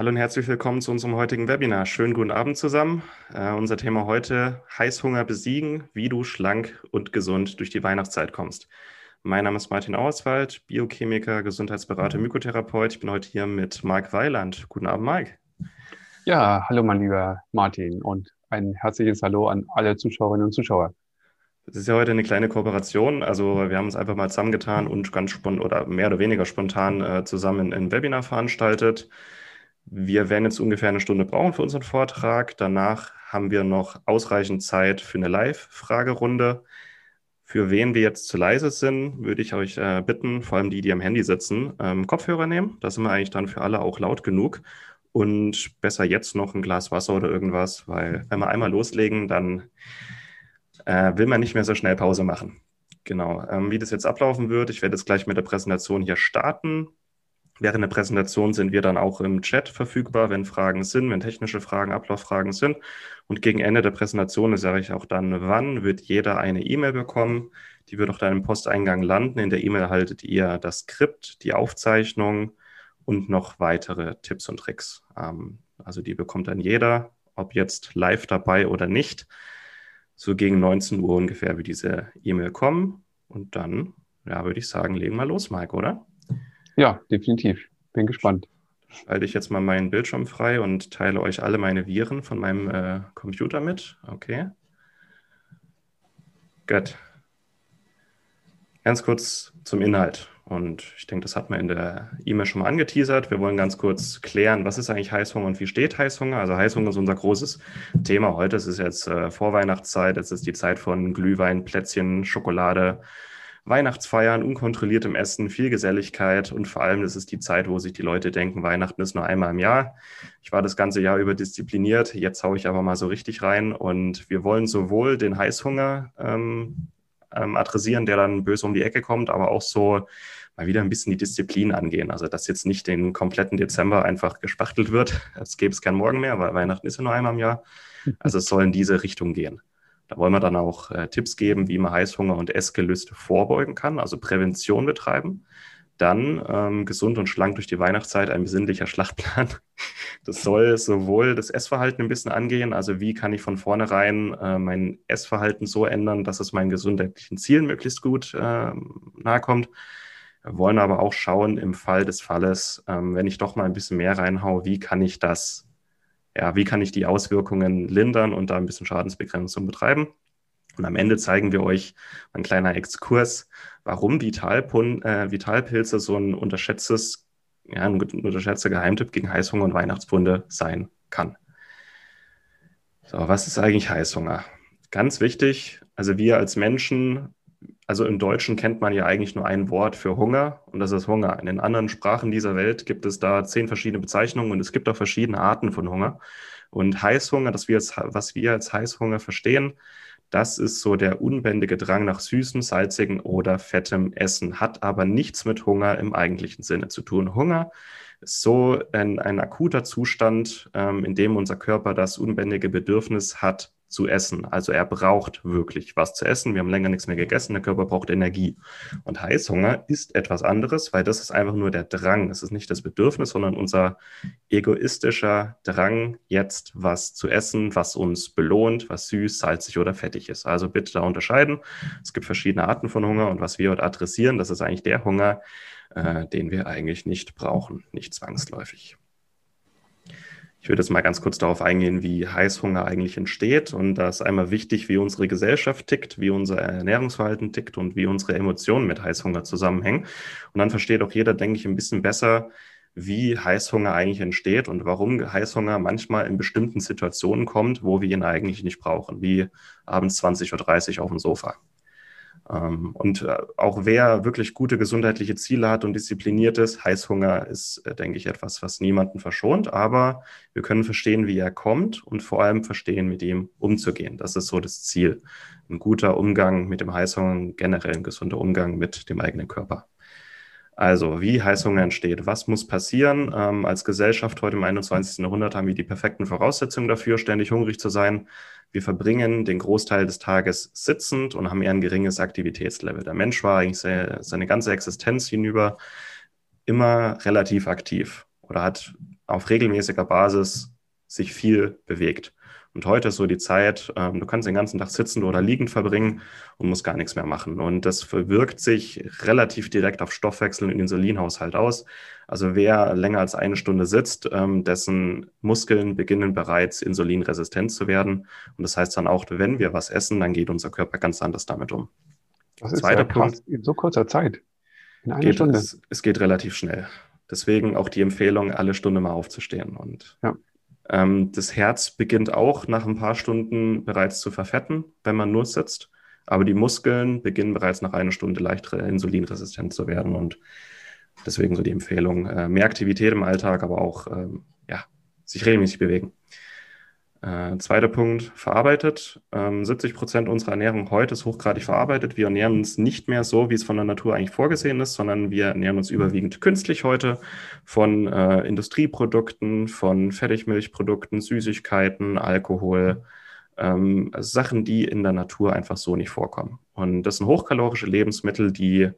Hallo und herzlich willkommen zu unserem heutigen Webinar. Schönen guten Abend zusammen. Uh, unser Thema heute: Heißhunger besiegen, wie du schlank und gesund durch die Weihnachtszeit kommst. Mein Name ist Martin Auerswald, Biochemiker, Gesundheitsberater, Mykotherapeut. Ich bin heute hier mit Marc Weiland. Guten Abend, Marc. Ja, hallo, mein lieber Martin und ein herzliches Hallo an alle Zuschauerinnen und Zuschauer. Das ist ja heute eine kleine Kooperation. Also wir haben uns einfach mal zusammengetan und ganz spontan oder mehr oder weniger spontan äh, zusammen ein Webinar veranstaltet. Wir werden jetzt ungefähr eine Stunde brauchen für unseren Vortrag. Danach haben wir noch ausreichend Zeit für eine Live-Fragerunde. Für wen wir jetzt zu leise sind, würde ich euch äh, bitten, vor allem die, die am Handy sitzen, ähm, Kopfhörer nehmen. Da sind wir eigentlich dann für alle auch laut genug. Und besser jetzt noch ein Glas Wasser oder irgendwas, weil wenn wir einmal loslegen, dann äh, will man nicht mehr so schnell Pause machen. Genau, ähm, wie das jetzt ablaufen wird, ich werde jetzt gleich mit der Präsentation hier starten. Während der Präsentation sind wir dann auch im Chat verfügbar, wenn Fragen sind, wenn technische Fragen, Ablauffragen sind. Und gegen Ende der Präsentation sage ich auch dann, wann wird jeder eine E-Mail bekommen. Die wird auf deinem Posteingang landen. In der E-Mail erhaltet ihr das Skript, die Aufzeichnung und noch weitere Tipps und Tricks. Ähm, also die bekommt dann jeder, ob jetzt live dabei oder nicht. So gegen 19 Uhr ungefähr wird diese E-Mail kommen. Und dann, ja, würde ich sagen, legen wir los, Mike, oder? Ja, definitiv. Bin gespannt. Schalte ich jetzt mal meinen Bildschirm frei und teile euch alle meine Viren von meinem äh, Computer mit. Okay. Gut. Ganz kurz zum Inhalt. Und ich denke, das hat man in der E-Mail schon mal angeteasert. Wir wollen ganz kurz klären, was ist eigentlich Heißhunger und wie steht Heißhunger? Also Heißhunger ist unser großes Thema heute. Es ist jetzt äh, Vorweihnachtszeit, es ist die Zeit von Glühwein, Plätzchen, Schokolade, Weihnachtsfeiern, unkontrolliertem Essen, viel Geselligkeit und vor allem, das ist die Zeit, wo sich die Leute denken, Weihnachten ist nur einmal im Jahr. Ich war das ganze Jahr über diszipliniert, jetzt haue ich aber mal so richtig rein und wir wollen sowohl den Heißhunger ähm, ähm, adressieren, der dann böse um die Ecke kommt, aber auch so mal wieder ein bisschen die Disziplin angehen. Also, dass jetzt nicht den kompletten Dezember einfach gespachtelt wird. Es gäbe es kein Morgen mehr, weil Weihnachten ist ja nur einmal im Jahr. Also, es soll in diese Richtung gehen. Da wollen wir dann auch äh, Tipps geben, wie man Heißhunger und Essgelüste vorbeugen kann, also Prävention betreiben. Dann ähm, gesund und schlank durch die Weihnachtszeit, ein besinnlicher Schlachtplan. Das soll sowohl das Essverhalten ein bisschen angehen, also wie kann ich von vornherein äh, mein Essverhalten so ändern, dass es meinen gesundheitlichen Zielen möglichst gut äh, nahe kommt. Wir wollen aber auch schauen, im Fall des Falles, ähm, wenn ich doch mal ein bisschen mehr reinhaue, wie kann ich das ja, wie kann ich die Auswirkungen lindern und da ein bisschen Schadensbegrenzung betreiben. Und am Ende zeigen wir euch ein kleiner Exkurs, warum Vitalpun, äh, Vitalpilze so ein unterschätztes, ja, ein unterschätzter Geheimtipp gegen Heißhunger und Weihnachtsfunde sein kann. So, was ist eigentlich Heißhunger? Ganz wichtig, also wir als Menschen also im Deutschen kennt man ja eigentlich nur ein Wort für Hunger und das ist Hunger. In den anderen Sprachen dieser Welt gibt es da zehn verschiedene Bezeichnungen und es gibt auch verschiedene Arten von Hunger. Und Heißhunger, das wir als, was wir als Heißhunger verstehen, das ist so der unbändige Drang nach süßem, salzigem oder fettem Essen, hat aber nichts mit Hunger im eigentlichen Sinne zu tun. Hunger ist so ein, ein akuter Zustand, ähm, in dem unser Körper das unbändige Bedürfnis hat, zu essen. Also er braucht wirklich was zu essen. Wir haben länger nichts mehr gegessen, der Körper braucht Energie. Und Heißhunger ist etwas anderes, weil das ist einfach nur der Drang. Es ist nicht das Bedürfnis, sondern unser egoistischer Drang, jetzt was zu essen, was uns belohnt, was süß, salzig oder fettig ist. Also bitte da unterscheiden. Es gibt verschiedene Arten von Hunger und was wir heute adressieren, das ist eigentlich der Hunger, äh, den wir eigentlich nicht brauchen, nicht zwangsläufig. Ich würde jetzt mal ganz kurz darauf eingehen, wie Heißhunger eigentlich entsteht. Und da ist einmal wichtig, wie unsere Gesellschaft tickt, wie unser Ernährungsverhalten tickt und wie unsere Emotionen mit Heißhunger zusammenhängen. Und dann versteht auch jeder, denke ich, ein bisschen besser, wie Heißhunger eigentlich entsteht und warum Heißhunger manchmal in bestimmten Situationen kommt, wo wir ihn eigentlich nicht brauchen, wie abends 20.30 Uhr auf dem Sofa. Ähm, und äh, auch wer wirklich gute gesundheitliche Ziele hat und diszipliniert ist, Heißhunger ist, äh, denke ich, etwas, was niemanden verschont. Aber wir können verstehen, wie er kommt und vor allem verstehen, mit ihm umzugehen. Das ist so das Ziel. Ein guter Umgang mit dem Heißhunger, generell ein gesunder Umgang mit dem eigenen Körper. Also, wie Heißhunger entsteht, was muss passieren? Ähm, als Gesellschaft heute im 21. Jahrhundert haben wir die perfekten Voraussetzungen dafür, ständig hungrig zu sein. Wir verbringen den Großteil des Tages sitzend und haben eher ein geringes Aktivitätslevel. Der Mensch war eigentlich sehr, seine ganze Existenz hinüber immer relativ aktiv oder hat auf regelmäßiger Basis sich viel bewegt. Und heute ist so die Zeit, ähm, du kannst den ganzen Tag sitzend oder liegend verbringen und musst gar nichts mehr machen. Und das wirkt sich relativ direkt auf Stoffwechsel und Insulinhaushalt aus. Also wer länger als eine Stunde sitzt, ähm, dessen Muskeln beginnen bereits insulinresistent zu werden. Und das heißt dann auch, wenn wir was essen, dann geht unser Körper ganz anders damit um. Das ist Zweiter ja krass, Punkt, in so kurzer Zeit. In einer geht, Stunde. Es, es geht relativ schnell. Deswegen auch die Empfehlung, alle Stunde mal aufzustehen. Und ja. Ähm, das Herz beginnt auch nach ein paar Stunden bereits zu verfetten, wenn man nur sitzt. Aber die Muskeln beginnen bereits nach einer Stunde leicht insulinresistent zu werden. Und deswegen so die Empfehlung, äh, mehr Aktivität im Alltag, aber auch ähm, ja, sich regelmäßig bewegen. Äh, zweiter Punkt, verarbeitet. Ähm, 70 Prozent unserer Ernährung heute ist hochgradig verarbeitet. Wir ernähren uns nicht mehr so, wie es von der Natur eigentlich vorgesehen ist, sondern wir ernähren uns überwiegend künstlich heute von äh, Industrieprodukten, von Fertigmilchprodukten, Süßigkeiten, Alkohol, ähm, Sachen, die in der Natur einfach so nicht vorkommen. Und das sind hochkalorische Lebensmittel, die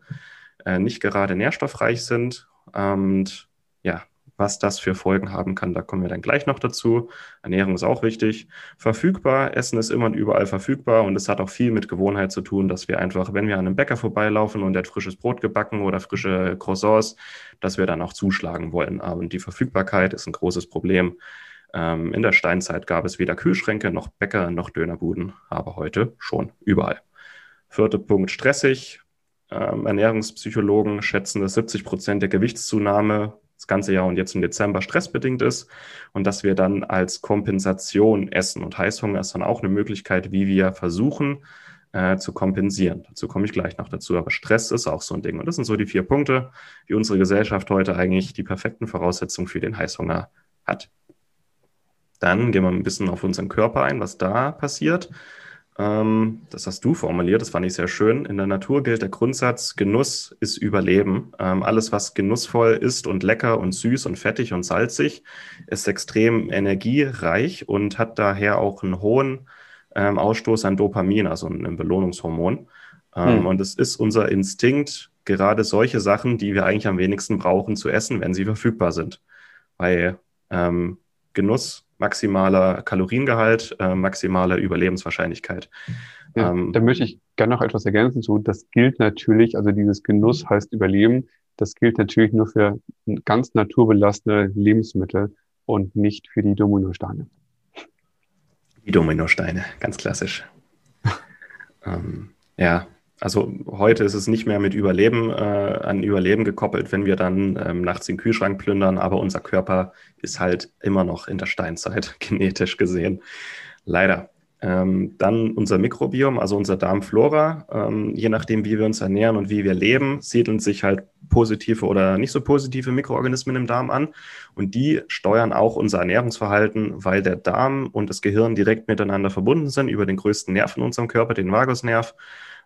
äh, nicht gerade nährstoffreich sind. Und ja, was das für Folgen haben kann, da kommen wir dann gleich noch dazu. Ernährung ist auch wichtig. Verfügbar, Essen ist immer und überall verfügbar und es hat auch viel mit Gewohnheit zu tun, dass wir einfach, wenn wir an einem Bäcker vorbeilaufen und der hat frisches Brot gebacken oder frische Croissants, dass wir dann auch zuschlagen wollen. Und die Verfügbarkeit ist ein großes Problem. Ähm, in der Steinzeit gab es weder Kühlschränke noch Bäcker noch Dönerbuden, aber heute schon überall. Vierter Punkt, stressig. Ähm, Ernährungspsychologen schätzen, dass 70 Prozent der Gewichtszunahme das ganze Jahr und jetzt im Dezember stressbedingt ist und dass wir dann als Kompensation essen. Und Heißhunger ist dann auch eine Möglichkeit, wie wir versuchen äh, zu kompensieren. Dazu komme ich gleich noch dazu. Aber Stress ist auch so ein Ding. Und das sind so die vier Punkte, wie unsere Gesellschaft heute eigentlich die perfekten Voraussetzungen für den Heißhunger hat. Dann gehen wir ein bisschen auf unseren Körper ein, was da passiert. Ähm, das hast du formuliert, das fand ich sehr schön. In der Natur gilt der Grundsatz, Genuss ist Überleben. Ähm, alles, was genussvoll ist und lecker und süß und fettig und salzig, ist extrem energiereich und hat daher auch einen hohen ähm, Ausstoß an Dopamin, also ein Belohnungshormon. Hm. Und es ist unser Instinkt, gerade solche Sachen, die wir eigentlich am wenigsten brauchen, zu essen, wenn sie verfügbar sind. Weil ähm, Genuss maximaler Kaloriengehalt, äh, maximaler Überlebenswahrscheinlichkeit. Ja, ähm, da möchte ich gerne noch etwas ergänzen zu. Das gilt natürlich, also dieses Genuss heißt Überleben, das gilt natürlich nur für ganz naturbelassene Lebensmittel und nicht für die Dominosteine. Die Dominosteine, ganz klassisch. ähm, ja, also heute ist es nicht mehr mit Überleben äh, an Überleben gekoppelt, wenn wir dann ähm, nachts den Kühlschrank plündern, aber unser Körper ist halt immer noch in der Steinzeit, genetisch gesehen. Leider. Ähm, dann unser Mikrobiom, also unser Darmflora. Ähm, je nachdem, wie wir uns ernähren und wie wir leben, siedeln sich halt positive oder nicht so positive Mikroorganismen im Darm an. Und die steuern auch unser Ernährungsverhalten, weil der Darm und das Gehirn direkt miteinander verbunden sind über den größten Nerv in unserem Körper, den Vagusnerv.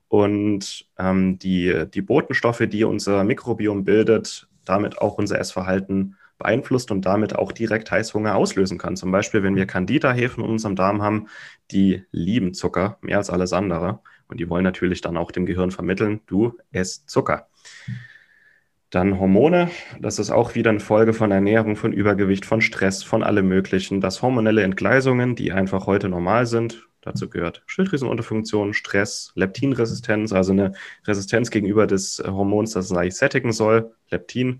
Und ähm, die, die Botenstoffe, die unser Mikrobiom bildet, damit auch unser Essverhalten beeinflusst und damit auch direkt Heißhunger auslösen kann. Zum Beispiel, wenn wir Candida-Hefen in unserem Darm haben, die lieben Zucker mehr als alles andere. Und die wollen natürlich dann auch dem Gehirn vermitteln, du isst Zucker. Dann Hormone, das ist auch wieder eine Folge von Ernährung, von Übergewicht, von Stress, von allem Möglichen. Das hormonelle Entgleisungen, die einfach heute normal sind, Dazu gehört Schilddrüsenunterfunktion, Stress, Leptinresistenz, also eine Resistenz gegenüber des Hormons, das es eigentlich sättigen soll, Leptin.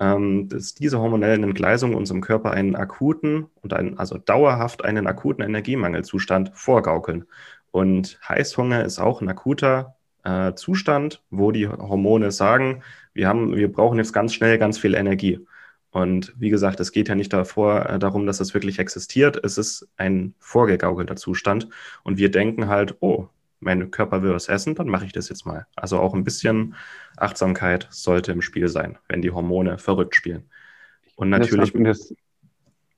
Ähm, dass diese hormonellen Entgleisungen unserem Körper einen akuten und einen, also dauerhaft einen akuten Energiemangelzustand vorgaukeln. Und Heißhunger ist auch ein akuter äh, Zustand, wo die Hormone sagen, wir, haben, wir brauchen jetzt ganz schnell ganz viel Energie. Und wie gesagt, es geht ja nicht davor, äh, darum, dass es wirklich existiert. Es ist ein vorgegaukelter Zustand. Und wir denken halt, oh, mein Körper will was essen, dann mache ich das jetzt mal. Also auch ein bisschen Achtsamkeit sollte im Spiel sein, wenn die Hormone verrückt spielen. Und natürlich. Das, das,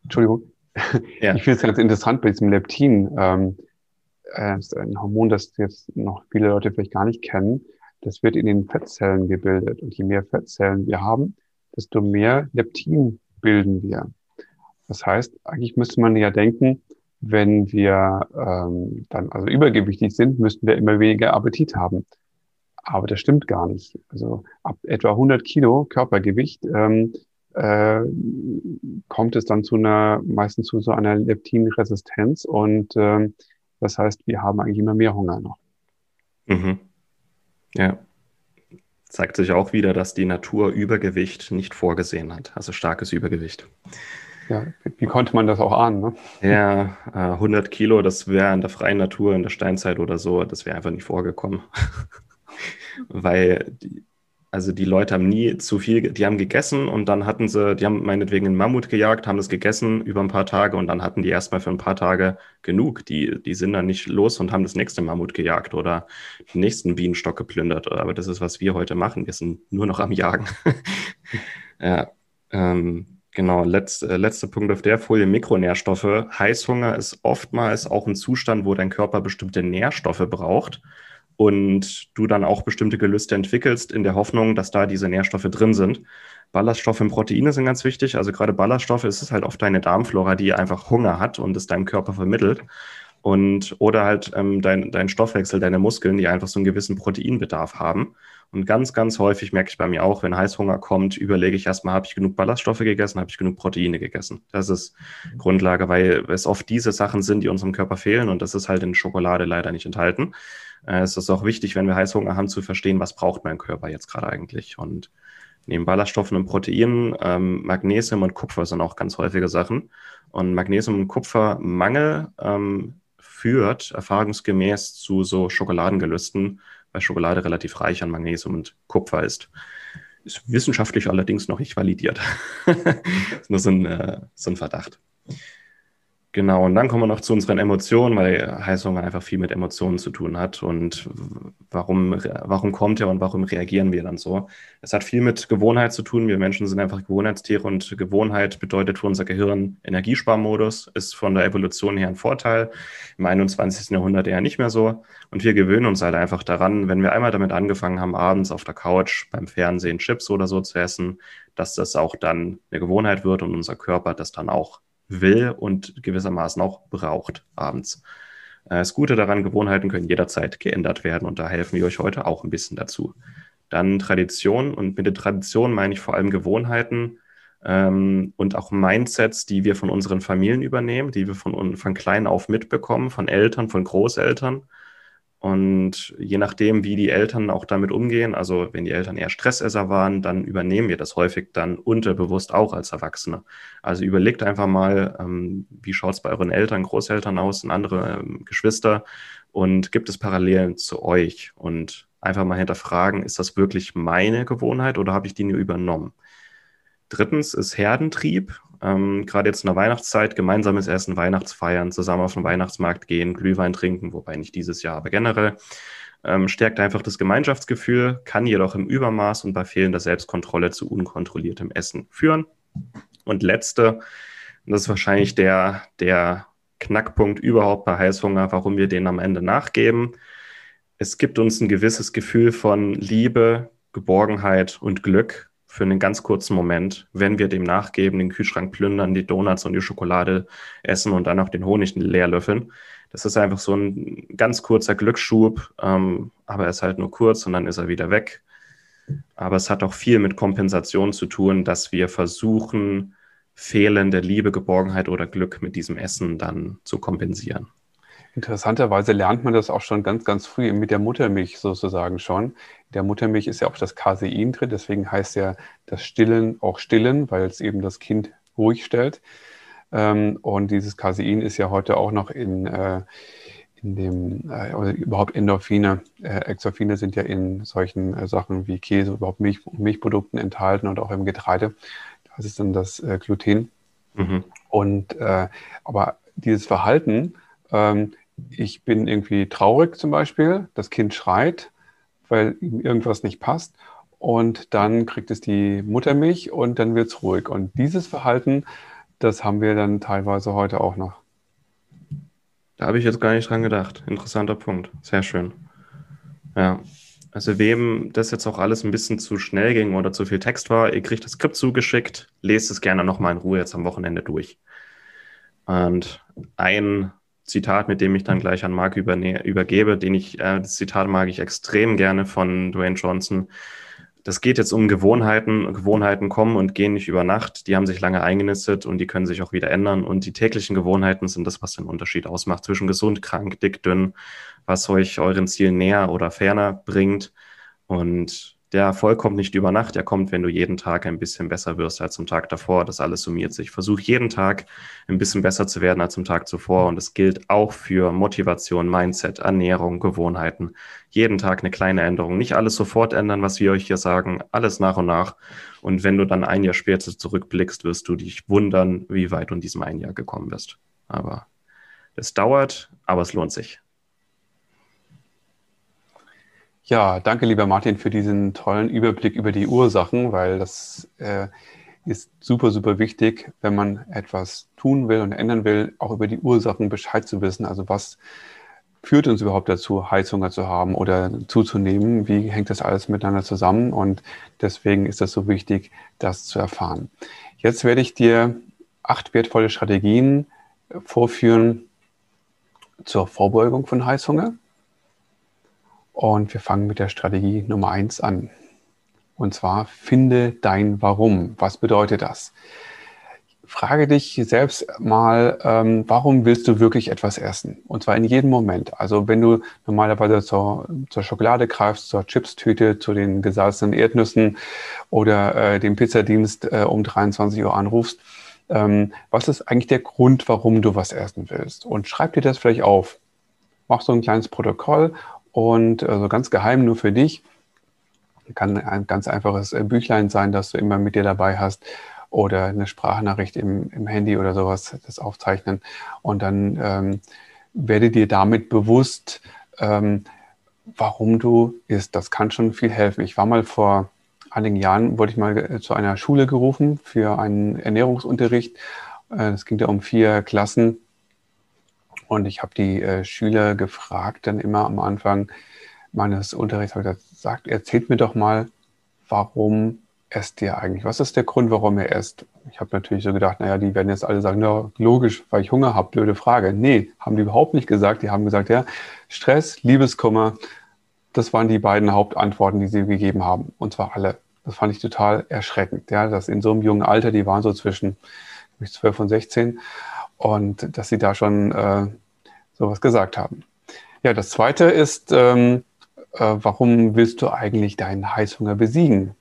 Entschuldigung. Ja. Ich finde es ganz interessant bei diesem Leptin. Ähm, äh, ist ein Hormon, das jetzt noch viele Leute vielleicht gar nicht kennen. Das wird in den Fettzellen gebildet. Und je mehr Fettzellen wir haben, desto mehr Leptin bilden wir. Das heißt, eigentlich müsste man ja denken, wenn wir ähm, dann also übergewichtig sind, müssten wir immer weniger Appetit haben. Aber das stimmt gar nicht. Also ab etwa 100 Kilo Körpergewicht ähm, äh, kommt es dann zu einer, meistens zu so einer Leptinresistenz und äh, das heißt, wir haben eigentlich immer mehr Hunger noch. Mhm. Ja. Zeigt sich auch wieder, dass die Natur Übergewicht nicht vorgesehen hat, also starkes Übergewicht. Ja, wie konnte man das auch ahnen? Ne? Ja, 100 äh, Kilo, das wäre in der freien Natur, in der Steinzeit oder so, das wäre einfach nicht vorgekommen. Weil die, also die Leute haben nie zu viel, die haben gegessen und dann hatten sie, die haben meinetwegen einen Mammut gejagt, haben das gegessen über ein paar Tage und dann hatten die erstmal für ein paar Tage genug. Die, die sind dann nicht los und haben das nächste Mammut gejagt oder den nächsten Bienenstock geplündert. Aber das ist, was wir heute machen. Wir sind nur noch am Jagen. ja, ähm, genau. Letz, äh, letzter Punkt auf der Folie, Mikronährstoffe. Heißhunger ist oftmals auch ein Zustand, wo dein Körper bestimmte Nährstoffe braucht und du dann auch bestimmte Gelüste entwickelst in der Hoffnung, dass da diese Nährstoffe drin sind. Ballaststoffe und Proteine sind ganz wichtig. Also gerade Ballaststoffe ist es halt oft deine Darmflora, die einfach Hunger hat und es deinem Körper vermittelt. Und oder halt ähm, dein, dein Stoffwechsel, deine Muskeln, die einfach so einen gewissen Proteinbedarf haben. Und ganz, ganz häufig merke ich bei mir auch, wenn Heißhunger kommt, überlege ich erstmal, habe ich genug Ballaststoffe gegessen, habe ich genug Proteine gegessen. Das ist Grundlage, weil es oft diese Sachen sind, die unserem Körper fehlen und das ist halt in Schokolade leider nicht enthalten. Äh, es ist auch wichtig, wenn wir Heißhunger haben, zu verstehen, was braucht mein Körper jetzt gerade eigentlich. Und neben Ballaststoffen und Proteinen, ähm, Magnesium und Kupfer sind auch ganz häufige Sachen. Und Magnesium- und Kupfermangel ähm, führt erfahrungsgemäß zu so Schokoladengelüsten, weil Schokolade relativ reich an Magnesium und Kupfer ist. Ist wissenschaftlich allerdings noch nicht validiert. ist nur so ein, äh, so ein Verdacht. Genau, und dann kommen wir noch zu unseren Emotionen, weil Heißhunger einfach viel mit Emotionen zu tun hat und warum, warum kommt er und warum reagieren wir dann so. Es hat viel mit Gewohnheit zu tun. Wir Menschen sind einfach Gewohnheitstiere und Gewohnheit bedeutet für unser Gehirn Energiesparmodus, ist von der Evolution her ein Vorteil. Im 21. Jahrhundert eher nicht mehr so. Und wir gewöhnen uns halt einfach daran, wenn wir einmal damit angefangen haben, abends auf der Couch beim Fernsehen Chips oder so zu essen, dass das auch dann eine Gewohnheit wird und unser Körper das dann auch will und gewissermaßen auch braucht abends. Äh, das Gute daran, Gewohnheiten können jederzeit geändert werden und da helfen wir euch heute auch ein bisschen dazu. Dann Tradition und mit der Tradition meine ich vor allem Gewohnheiten ähm, und auch Mindsets, die wir von unseren Familien übernehmen, die wir von, von klein auf mitbekommen, von Eltern, von Großeltern und je nachdem, wie die Eltern auch damit umgehen, also wenn die Eltern eher Stressesser waren, dann übernehmen wir das häufig dann unterbewusst auch als Erwachsene. Also überlegt einfach mal, ähm, wie schaut es bei euren Eltern, Großeltern aus und andere ähm, Geschwister und gibt es Parallelen zu euch? Und einfach mal hinterfragen, ist das wirklich meine Gewohnheit oder habe ich die nur übernommen? Drittens ist Herdentrieb. Ähm, Gerade jetzt in der Weihnachtszeit, gemeinsames Essen, Weihnachtsfeiern, zusammen auf den Weihnachtsmarkt gehen, Glühwein trinken, wobei nicht dieses Jahr, aber generell, ähm, stärkt einfach das Gemeinschaftsgefühl, kann jedoch im Übermaß und bei fehlender Selbstkontrolle zu unkontrolliertem Essen führen. Und letzte, das ist wahrscheinlich der, der Knackpunkt überhaupt bei Heißhunger, warum wir den am Ende nachgeben. Es gibt uns ein gewisses Gefühl von Liebe, Geborgenheit und Glück, für einen ganz kurzen Moment, wenn wir dem nachgeben, den Kühlschrank plündern, die Donuts und die Schokolade essen und dann auch den Honig leer löffeln. Das ist einfach so ein ganz kurzer Glücksschub, ähm, aber er ist halt nur kurz und dann ist er wieder weg. Aber es hat auch viel mit Kompensation zu tun, dass wir versuchen, fehlende Liebe, Geborgenheit oder Glück mit diesem Essen dann zu kompensieren. Interessanterweise lernt man das auch schon ganz, ganz früh mit der Muttermilch sozusagen schon. Der Muttermilch ist ja auch das Casein drin, deswegen heißt ja das Stillen auch Stillen, weil es eben das Kind ruhig stellt. Ähm, und dieses Casein ist ja heute auch noch in, äh, in dem, äh, oder überhaupt Endorphine, äh, Exorphine sind ja in solchen Sachen wie Käse, überhaupt Milch, Milchprodukten enthalten und auch im Getreide. Das ist dann das Gluten. Mhm. Und aber dieses Verhalten, ähm, ich bin irgendwie traurig zum Beispiel, das Kind schreit, weil ihm irgendwas nicht passt und dann kriegt es die Muttermilch und dann wird es ruhig. Und dieses Verhalten, das haben wir dann teilweise heute auch noch. Da habe ich jetzt gar nicht dran gedacht. Interessanter Punkt. Sehr schön. Ja. Also wem das jetzt auch alles ein bisschen zu schnell ging oder zu viel Text war, ihr kriegt das Skript zugeschickt, lest es gerne nochmal in Ruhe jetzt am Wochenende durch. Und ein Zitat, mit dem ich dann gleich an Marc übergebe, den ich, äh, das Zitat mag ich extrem gerne von Dwayne Johnson. Das geht jetzt um Gewohnheiten. Gewohnheiten kommen und gehen nicht über Nacht. Die haben sich lange eingenistet und die können sich auch wieder ändern. Und die täglichen Gewohnheiten sind das, was den Unterschied ausmacht zwischen gesund, krank, dick, dünn, was euch euren Zielen näher oder ferner bringt. Und der Erfolg kommt nicht über Nacht, der kommt, wenn du jeden Tag ein bisschen besser wirst als am Tag davor. Das alles summiert sich. Versuch jeden Tag ein bisschen besser zu werden als am Tag zuvor. Und das gilt auch für Motivation, Mindset, Ernährung, Gewohnheiten. Jeden Tag eine kleine Änderung. Nicht alles sofort ändern, was wir euch hier sagen. Alles nach und nach. Und wenn du dann ein Jahr später zurückblickst, wirst du dich wundern, wie weit du in diesem einen Jahr gekommen bist. Aber es dauert, aber es lohnt sich. Ja, danke, lieber Martin, für diesen tollen Überblick über die Ursachen, weil das äh, ist super, super wichtig, wenn man etwas tun will und ändern will, auch über die Ursachen Bescheid zu wissen. Also was führt uns überhaupt dazu, Heißhunger zu haben oder zuzunehmen? Wie hängt das alles miteinander zusammen? Und deswegen ist es so wichtig, das zu erfahren. Jetzt werde ich dir acht wertvolle Strategien vorführen zur Vorbeugung von Heißhunger. Und wir fangen mit der Strategie Nummer eins an. Und zwar finde dein Warum. Was bedeutet das? Frage dich selbst mal, ähm, warum willst du wirklich etwas essen? Und zwar in jedem Moment. Also wenn du normalerweise zur, zur Schokolade greifst, zur Chipstüte, zu den gesalzenen Erdnüssen oder äh, dem Pizzadienst äh, um 23 Uhr anrufst, ähm, was ist eigentlich der Grund, warum du was essen willst? Und schreib dir das vielleicht auf. Mach so ein kleines Protokoll und also ganz geheim nur für dich. Kann ein ganz einfaches äh, Büchlein sein, das du immer mit dir dabei hast oder eine Sprachnachricht im, im Handy oder sowas, das aufzeichnen. Und dann ähm, werde dir damit bewusst, ähm, warum du isst. Das kann schon viel helfen. Ich war mal vor einigen Jahren, wurde ich mal äh, zu einer Schule gerufen für einen Ernährungsunterricht. Äh, es ging da um vier Klassen und ich habe die äh, Schüler gefragt, dann immer am Anfang meines Unterrichts, habe ich gesagt, erzählt mir doch mal, warum esst ihr eigentlich? Was ist der Grund, warum ihr esst? Ich habe natürlich so gedacht, naja, die werden jetzt alle sagen, na, logisch, weil ich Hunger habe, blöde Frage. Nee, haben die überhaupt nicht gesagt. Die haben gesagt, ja, Stress, Liebeskummer, das waren die beiden Hauptantworten, die sie gegeben haben. Und zwar alle. Das fand ich total erschreckend, ja, dass in so einem jungen Alter, die waren so zwischen 12 und 16, und dass sie da schon äh, sowas gesagt haben. Ja, das Zweite ist, ähm, äh, warum willst du eigentlich deinen Heißhunger besiegen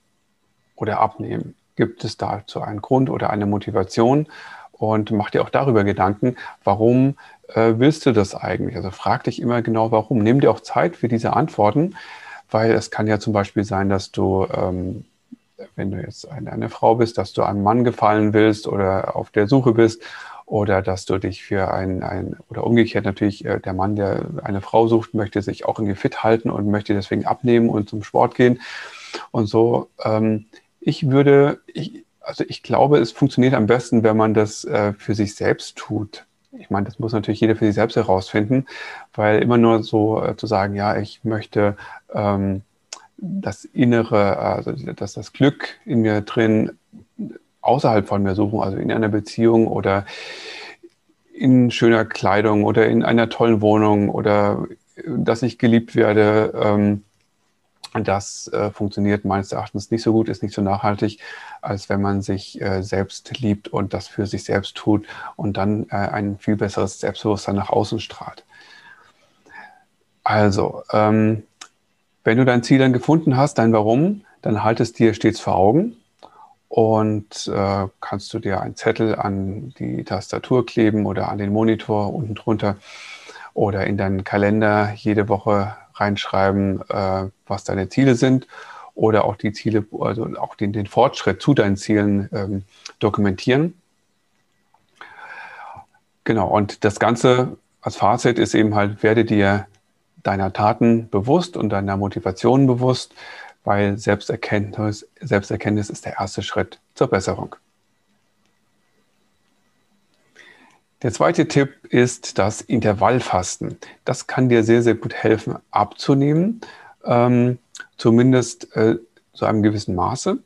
oder abnehmen? Gibt es dazu einen Grund oder eine Motivation? Und mach dir auch darüber Gedanken, warum äh, willst du das eigentlich? Also frag dich immer genau, warum. Nimm dir auch Zeit für diese Antworten, weil es kann ja zum Beispiel sein, dass du, ähm, wenn du jetzt eine, eine Frau bist, dass du einem Mann gefallen willst oder auf der Suche bist oder dass du dich für ein, ein oder umgekehrt natürlich äh, der Mann, der eine Frau sucht, möchte sich auch irgendwie fit halten und möchte deswegen abnehmen und zum Sport gehen und so. Ähm, ich würde, ich, also ich glaube, es funktioniert am besten, wenn man das äh, für sich selbst tut. Ich meine, das muss natürlich jeder für sich selbst herausfinden, weil immer nur so äh, zu sagen, ja, ich möchte ähm, das Innere, also dass das Glück in mir drin außerhalb von mir suchen, also in einer Beziehung oder in schöner Kleidung oder in einer tollen Wohnung oder dass ich geliebt werde, ähm, das äh, funktioniert meines Erachtens nicht so gut, ist nicht so nachhaltig, als wenn man sich äh, selbst liebt und das für sich selbst tut und dann äh, ein viel besseres Selbstbewusstsein nach außen strahlt. Also, ähm, wenn du dein Ziel dann gefunden hast, dein Warum, dann halt es dir stets vor Augen und äh, kannst du dir einen Zettel an die Tastatur kleben oder an den Monitor unten drunter oder in deinen Kalender jede Woche reinschreiben, äh, was deine Ziele sind oder auch die Ziele, also auch den, den Fortschritt zu deinen Zielen ähm, dokumentieren. Genau, und das Ganze als Fazit ist eben halt, werde dir deiner Taten bewusst und deiner Motivation bewusst, weil Selbsterkenntnis, Selbsterkenntnis ist der erste Schritt zur Besserung. Der zweite Tipp ist das Intervallfasten. Das kann dir sehr, sehr gut helfen, abzunehmen, ähm, zumindest äh, zu einem gewissen Maße.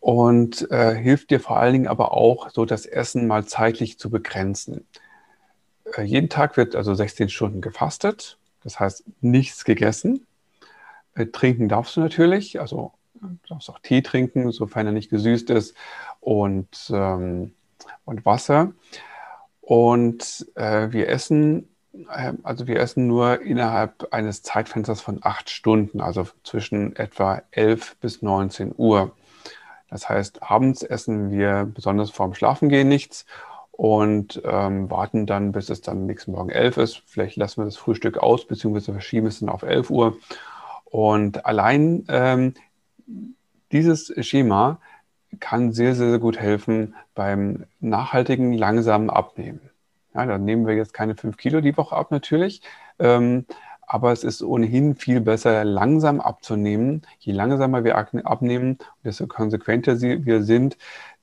Und äh, hilft dir vor allen Dingen aber auch, so das Essen mal zeitlich zu begrenzen. Äh, jeden Tag wird also 16 Stunden gefastet, das heißt nichts gegessen. Äh, trinken darfst du natürlich, also du darfst auch Tee trinken, sofern er nicht gesüßt ist, und, ähm, und Wasser. Und äh, wir essen, äh, also wir essen nur innerhalb eines Zeitfensters von acht Stunden, also zwischen etwa 11 bis 19 Uhr. Das heißt, abends essen wir besonders vorm Schlafengehen nichts und ähm, warten dann, bis es dann nächsten Morgen 11 ist. Vielleicht lassen wir das Frühstück aus, beziehungsweise verschieben es dann auf 11 Uhr. Und allein ähm, dieses Schema kann sehr, sehr gut helfen beim nachhaltigen, langsamen Abnehmen. Ja, dann nehmen wir jetzt keine fünf Kilo die Woche ab natürlich, ähm, aber es ist ohnehin viel besser, langsam abzunehmen. Je langsamer wir abnehmen, desto konsequenter wir sind,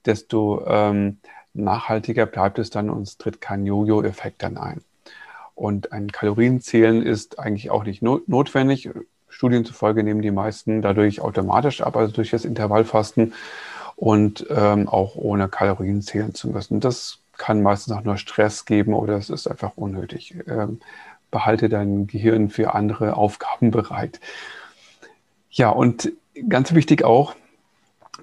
desto ähm, nachhaltiger bleibt es dann und es tritt kein Jojo-Effekt dann ein. Und ein Kalorienzählen ist eigentlich auch nicht notwendig. Studien zufolge nehmen die meisten dadurch automatisch ab, also durch das Intervallfasten und ähm, auch ohne Kalorien zählen zu müssen. Das kann meistens auch nur Stress geben oder es ist einfach unnötig. Ähm, behalte dein Gehirn für andere Aufgaben bereit. Ja, und ganz wichtig auch,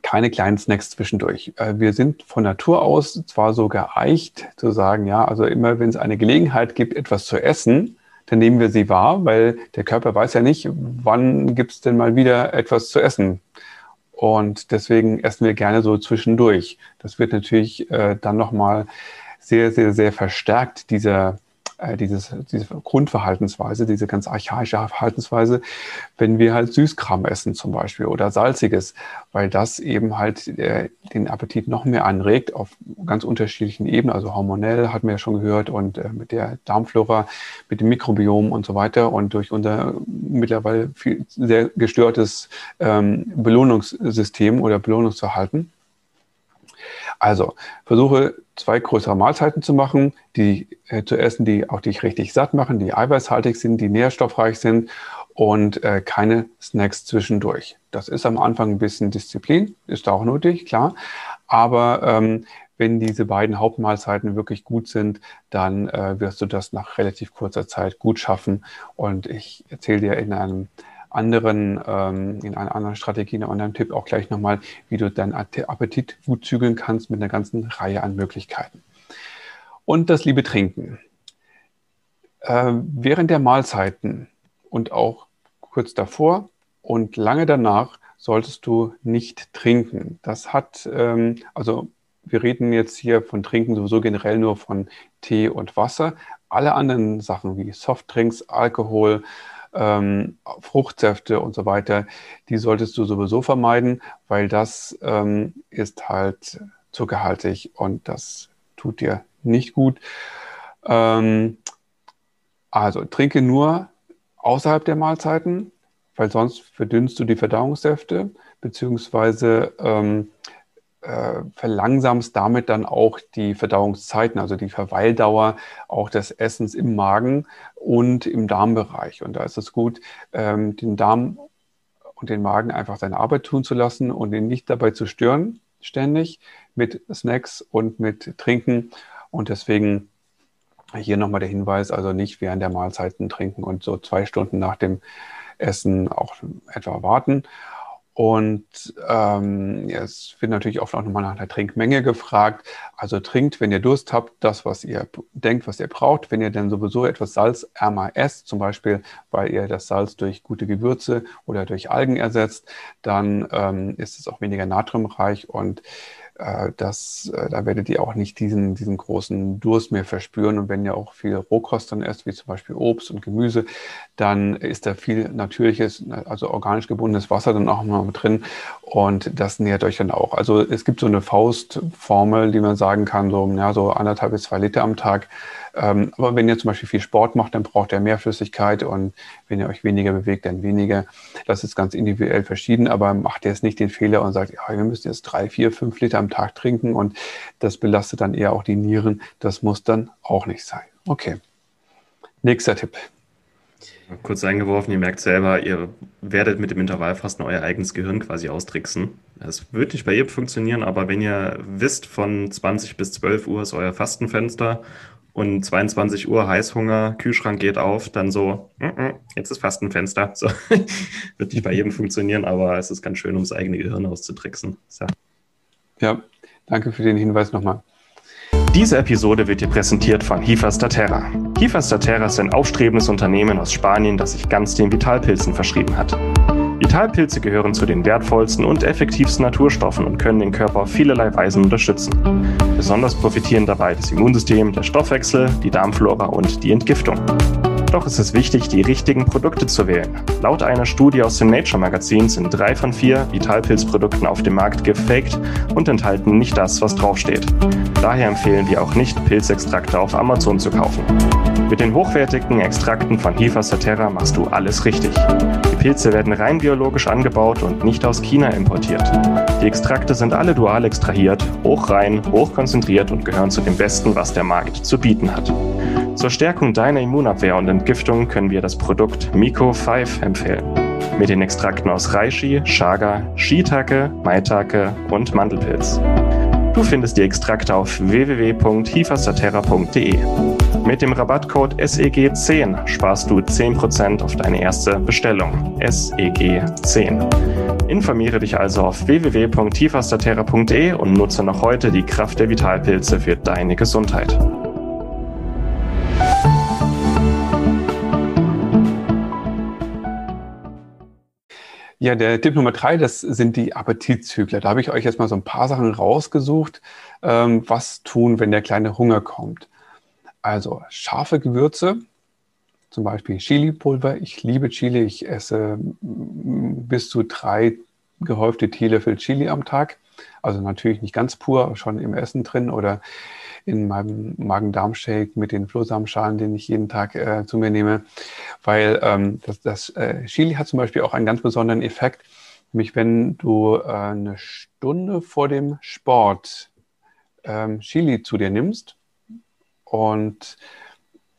keine kleinen Snacks zwischendurch. Äh, wir sind von Natur aus zwar so geeicht zu sagen, ja, also immer wenn es eine Gelegenheit gibt, etwas zu essen, dann nehmen wir sie wahr, weil der Körper weiß ja nicht, wann gibt es denn mal wieder etwas zu essen. Und deswegen essen wir gerne so zwischendurch. Das wird natürlich äh, dann nochmal sehr, sehr, sehr verstärkt, dieser, äh, dieses, diese Grundverhaltensweise, diese ganz archaische Verhaltensweise, wenn wir halt Süßkram essen zum Beispiel oder Salziges, weil das eben halt äh, den Appetit noch mehr anregt auf ganz unterschiedlichen Ebenen, also hormonell hatten wir ja schon gehört und äh, mit der Darmflora, mit dem Mikrobiom und so weiter und durch unser mittlerweile viel, sehr gestörtes ähm, Belohnungssystem oder Belohnungsverhalten. Also versuche zwei größere Mahlzeiten zu machen, die äh, zu essen, die auch dich richtig satt machen, die eiweißhaltig sind, die nährstoffreich sind und äh, keine Snacks zwischendurch. Das ist am Anfang ein bisschen Disziplin, ist auch nötig, klar. Aber ähm, wenn diese beiden Hauptmahlzeiten wirklich gut sind, dann äh, wirst du das nach relativ kurzer Zeit gut schaffen. Und ich erzähle dir in einem anderen, ähm, in einer anderen Strategie, in einem anderen Tipp auch gleich nochmal, wie du deinen Appetit gut zügeln kannst mit einer ganzen Reihe an Möglichkeiten. Und das liebe Trinken. Äh, während der Mahlzeiten und auch kurz davor und lange danach solltest du nicht trinken. Das hat, ähm, also wir reden jetzt hier von Trinken sowieso generell nur von Tee und Wasser. Alle anderen Sachen wie Softdrinks, Alkohol, ähm, Fruchtsäfte und so weiter, die solltest du sowieso vermeiden, weil das ähm, ist halt zuckerhaltig und das tut dir nicht gut. Ähm, also trinke nur außerhalb der Mahlzeiten, weil sonst verdünnst du die Verdauungssäfte, beziehungsweise ähm, äh, verlangsamst damit dann auch die Verdauungszeiten, also die Verweildauer auch des Essens im Magen und im Darmbereich. Und da ist es gut, ähm, den Darm und den Magen einfach seine Arbeit tun zu lassen und ihn nicht dabei zu stören, ständig mit Snacks und mit Trinken. Und deswegen hier nochmal der Hinweis, also nicht während der Mahlzeiten trinken und so zwei Stunden nach dem Essen auch etwa warten. Und ähm, es wird natürlich oft auch nochmal nach der Trinkmenge gefragt. Also trinkt, wenn ihr Durst habt, das, was ihr denkt, was ihr braucht. Wenn ihr dann sowieso etwas salzärmer esst, zum Beispiel, weil ihr das Salz durch gute Gewürze oder durch Algen ersetzt, dann ähm, ist es auch weniger natriumreich und äh, das, äh, da werdet ihr auch nicht diesen, diesen großen Durst mehr verspüren. Und wenn ihr auch viel Rohkost dann esst, wie zum Beispiel Obst und Gemüse, dann ist da viel natürliches, also organisch gebundenes Wasser dann auch mal drin. Und das nährt euch dann auch. Also es gibt so eine Faustformel, die man sagen kann, so, ja, so anderthalb bis zwei Liter am Tag Ähm, aber wenn ihr zum Beispiel viel Sport macht, dann braucht ihr mehr Flüssigkeit und wenn ihr euch weniger bewegt, dann weniger. Das ist ganz individuell verschieden, aber macht jetzt nicht den Fehler und sagt, ja, wir müssen jetzt drei, vier, fünf Liter am Tag trinken und das belastet dann eher auch die Nieren. Das muss dann auch nicht sein. Okay. Nächster Tipp. Kurz eingeworfen, ihr merkt selber, ihr werdet mit dem Intervallfasten euer eigenes Gehirn quasi austricksen. Es wird nicht bei jedem funktionieren, aber wenn ihr wisst, von 20 bis 12 Uhr ist euer Fastenfenster und 22 Uhr Heißhunger, Kühlschrank geht auf, dann so, mm -mm, jetzt ist Fastenfenster. So, wird nicht bei jedem funktionieren, aber es ist ganz schön, um das eigene Gehirn auszutricksen. So. Ja, danke für den Hinweis nochmal. Diese Episode wird dir präsentiert von Hifa Statera. Hifa Statera ist ein aufstrebendes Unternehmen aus Spanien, das sich ganz den Vitalpilzen verschrieben hat. Vitalpilze gehören zu den wertvollsten und effektivsten Naturstoffen und können den Körper auf vielerlei Weisen unterstützen. Besonders profitieren dabei das Immunsystem, der Stoffwechsel, die Darmflora und die Entgiftung. Doch ist es wichtig, die richtigen Produkte zu wählen. Laut einer Studie aus dem Nature Magazin sind drei von vier Vitalpilzprodukten auf dem Markt gefaked und enthalten nicht das, was draufsteht. Daher empfehlen wir auch nicht, Pilzextrakte auf Amazon zu kaufen. Mit den hochwertigen Extrakten von Hifa Saterra machst du alles richtig. Pilze werden rein biologisch angebaut und nicht aus China importiert. Die Extrakte sind alle dual extrahiert, hochrein, hochkonzentriert und gehören zu dem Besten, was der Markt zu bieten hat. Zur Stärkung deiner Immunabwehr und Entgiftung können wir das Produkt Miko 5 empfehlen. Mit den Extrakten aus Reishi, Chaga, Shiitake, Maitake und Mandelpilz. Du findest die Extrakte auf www.hifastaterra.de. Mit dem Rabattcode SEG10 sparst du 10% auf deine erste Bestellung. SEG10. Informiere dich also auf www.tifastaterra.de und nutze noch heute die Kraft der Vitalpilze für deine Gesundheit. Ja, der Tipp Nummer drei, das sind die Appetitzügler. Da habe ich euch jetzt mal so ein paar Sachen rausgesucht. Ähm, was tun, wenn der kleine Hunger kommt? Also scharfe Gewürze, zum Beispiel Chili-Pulver. Ich liebe Chili. Ich esse bis zu drei gehäufte Teelöffel Chili am Tag. Also natürlich nicht ganz pur, schon im Essen drin oder in meinem Magen-Darm-Shake mit den Flohsamenschalen, den ich jeden Tag äh, zu mir nehme. Weil ähm, das, das äh, Chili hat zum Beispiel auch einen ganz besonderen Effekt, nämlich wenn du äh, eine Stunde vor dem Sport ähm, Chili zu dir nimmst und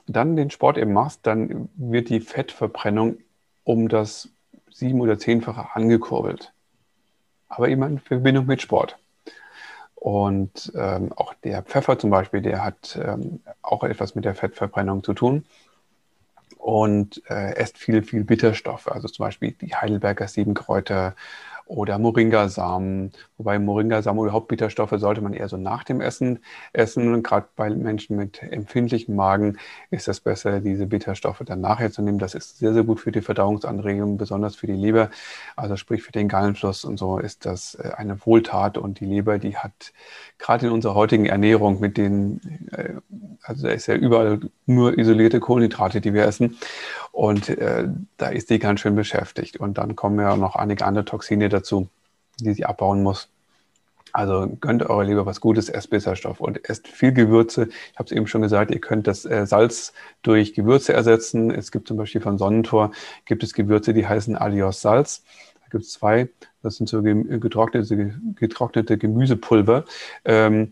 dann den Sport eben machst, dann wird die Fettverbrennung um das sieben- oder zehnfache angekurbelt. Aber immer in Verbindung mit Sport. Und ähm, auch der Pfeffer zum Beispiel, der hat ähm, auch etwas mit der Fettverbrennung zu tun und äh, esst viel, viel Bitterstoffe. Also zum Beispiel die Heidelberger Siebenkräuter oder Moringasamen. Wobei Moringasamen oder Hauptbitterstoffe sollte man eher so nach dem Essen essen. Gerade bei Menschen mit empfindlichem Magen ist es besser, diese Bitterstoffe dann nachher zu nehmen. Das ist sehr, sehr gut für die Verdauungsanregung, besonders für die Leber. Also sprich für den Gallenfluss und so ist das äh, eine Wohltat. Und die Leber, die hat gerade in unserer heutigen Ernährung mit den, äh, also da ist ja überall nur isolierte Kohlenhydrate, die wir essen. Und äh, da ist die ganz schön beschäftigt. Und dann kommen ja noch einige andere Toxine dazu, die sie abbauen muss. Also gönnt eure Leber was Gutes, esst Bitterstoff und esst viel Gewürze. Ich habe es eben schon gesagt, ihr könnt das äh, Salz durch Gewürze ersetzen. Es gibt zum Beispiel von Sonnentor, gibt es Gewürze, die heißen Alios Salz. Da gibt es zwei. Das sind so getrocknete, getrocknete Gemüsepulver. Ähm,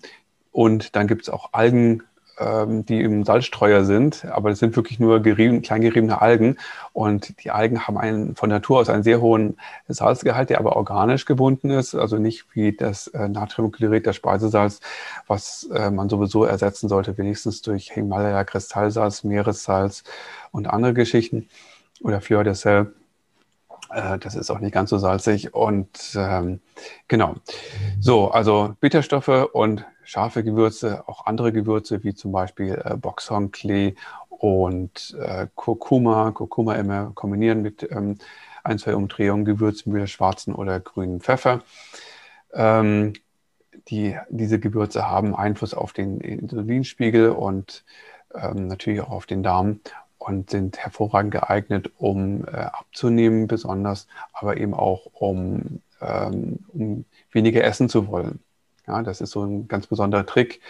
und dann gibt es auch Algen, ähm, die im Salzstreuer sind, aber das sind wirklich nur gerieben, kleingeriebene Algen. Und die Algen haben einen, von Natur aus einen sehr hohen Salzgehalt, der aber organisch gebunden ist, also nicht wie das äh, Natriumchlorid, das Speisesalz, was äh, man sowieso ersetzen sollte, wenigstens durch Himalaya-Kristallsalz, Meeressalz und andere Geschichten oder Fleur de Sel. Äh, das ist auch nicht ganz so salzig. Und ähm, genau. So, also Bitterstoffe und scharfe Gewürze, auch andere Gewürze, wie zum Beispiel äh, Boxhornklee und äh, Kurkuma. Kurkuma immer kombinieren mit ähm, ein, zwei Umdrehungen, Gewürzmühle, schwarzen oder grünen Pfeffer. Ähm, die, diese Gewürze haben Einfluss auf den Insulinspiegel und ähm, natürlich auch auf den Darm und sind hervorragend geeignet, um äh, abzunehmen, besonders, aber eben auch um, ähm, um weniger essen zu wollen. Ja, das ist so ein ganz besonderer Trick.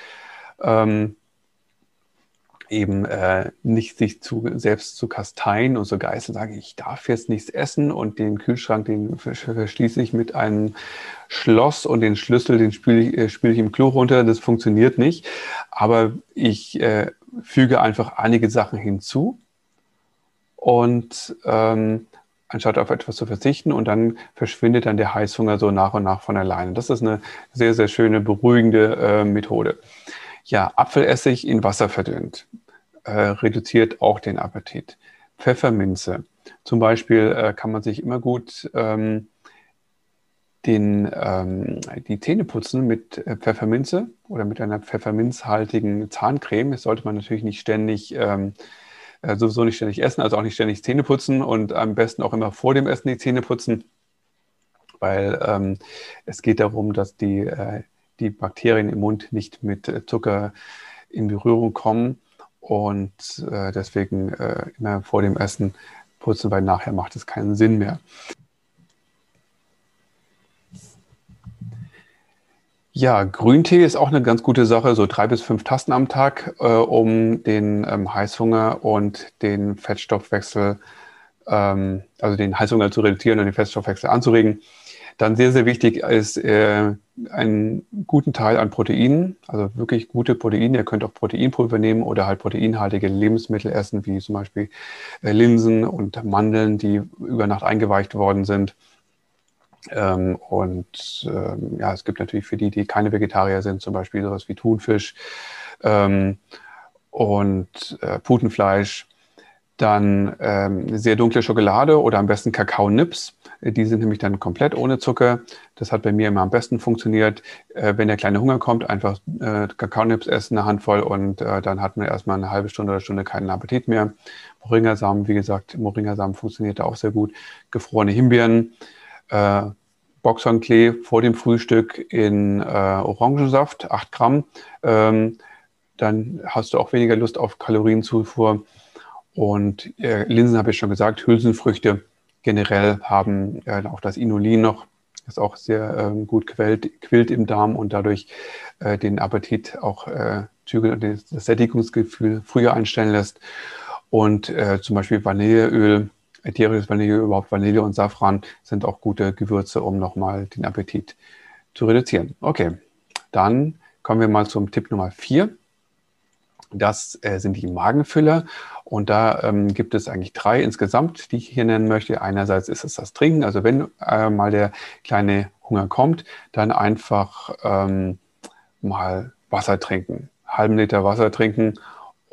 Ähm, eben äh, nicht sich zu, selbst zu kasteien und so geißeln, sagen, ich darf jetzt nichts essen und den Kühlschrank, den verschließe ich mit einem Schloss und den Schlüssel, den spüle ich, äh, spüle ich im Klo runter. Das funktioniert nicht. Aber ich äh, füge einfach einige Sachen hinzu und ähm, anstatt auf etwas zu verzichten und dann verschwindet dann der Heißhunger so nach und nach von alleine. Das ist eine sehr, sehr schöne, beruhigende äh, Methode. Ja, Apfelessig in Wasser verdünnt äh, reduziert auch den Appetit. Pfefferminze. Zum Beispiel äh, kann man sich immer gut ähm, den, ähm, die Zähne putzen mit äh, Pfefferminze oder mit einer pfefferminzhaltigen Zahncreme. Das sollte man natürlich nicht ständig, ähm, äh, sowieso nicht ständig essen, also auch nicht ständig Zähne putzen und am besten auch immer vor dem Essen die Zähne putzen, weil ähm, es geht darum, dass die, äh, die Bakterien im Mund nicht mit äh, Zucker in Berührung kommen und äh, deswegen äh, immer vor dem Essen putzen, weil nachher macht es keinen Sinn mehr. Ja, Grüntee ist auch eine ganz gute Sache, so drei bis fünf Tassen am Tag, äh, um den ähm, Heißhunger und den Fettstoffwechsel, ähm, also den Heißhunger zu reduzieren und den Fettstoffwechsel anzuregen. Dann sehr, sehr wichtig ist äh, einen guten Teil an Proteinen, also wirklich gute Proteine. Ihr könnt auch Proteinpulver nehmen oder halt proteinhaltige Lebensmittel essen, wie zum Beispiel äh, Linsen und Mandeln, die über Nacht eingeweicht worden sind. Ähm, und ähm, ja, es gibt natürlich für die, die keine Vegetarier sind, zum Beispiel sowas wie Thunfisch ähm, und äh, Putenfleisch. Dann ähm, sehr dunkle Schokolade oder am besten Kakao-Nips. Die sind nämlich dann komplett ohne Zucker. Das hat bei mir immer am besten funktioniert. Äh, wenn der kleine Hunger kommt, einfach äh, Kakaonips essen, eine Handvoll und äh, dann hat man erstmal eine halbe Stunde oder Stunde keinen Appetit mehr. Moringasamen, wie gesagt, Moringasamen funktioniert auch sehr gut. Gefrorene Himbeeren, äh, Boxhornklee vor dem Frühstück in äh, Orangensaft, 8 Gramm. Ähm, dann hast du auch weniger Lust auf Kalorienzufuhr. Und äh, Linsen habe ich schon gesagt, Hülsenfrüchte generell haben äh, auch das Inulin noch, das auch sehr ähm, gut quält, quillt im Darm und dadurch äh, den Appetit auch äh, zügelt und das, das Sättigungsgefühl früher einstellen lässt. Und äh, zum Beispiel Vanilleöl, ätherisches Vanilleöl, überhaupt Vanille und Safran sind auch gute Gewürze, um nochmal den Appetit zu reduzieren. Okay, dann kommen wir mal zum Tipp Nummer vier. Das äh, sind die Magenfüller. Und da ähm, gibt es eigentlich drei insgesamt, die ich hier nennen möchte. Einerseits ist es das Trinken. Also wenn äh, mal der kleine Hunger kommt, dann einfach ähm, mal Wasser trinken. Halben Liter Wasser trinken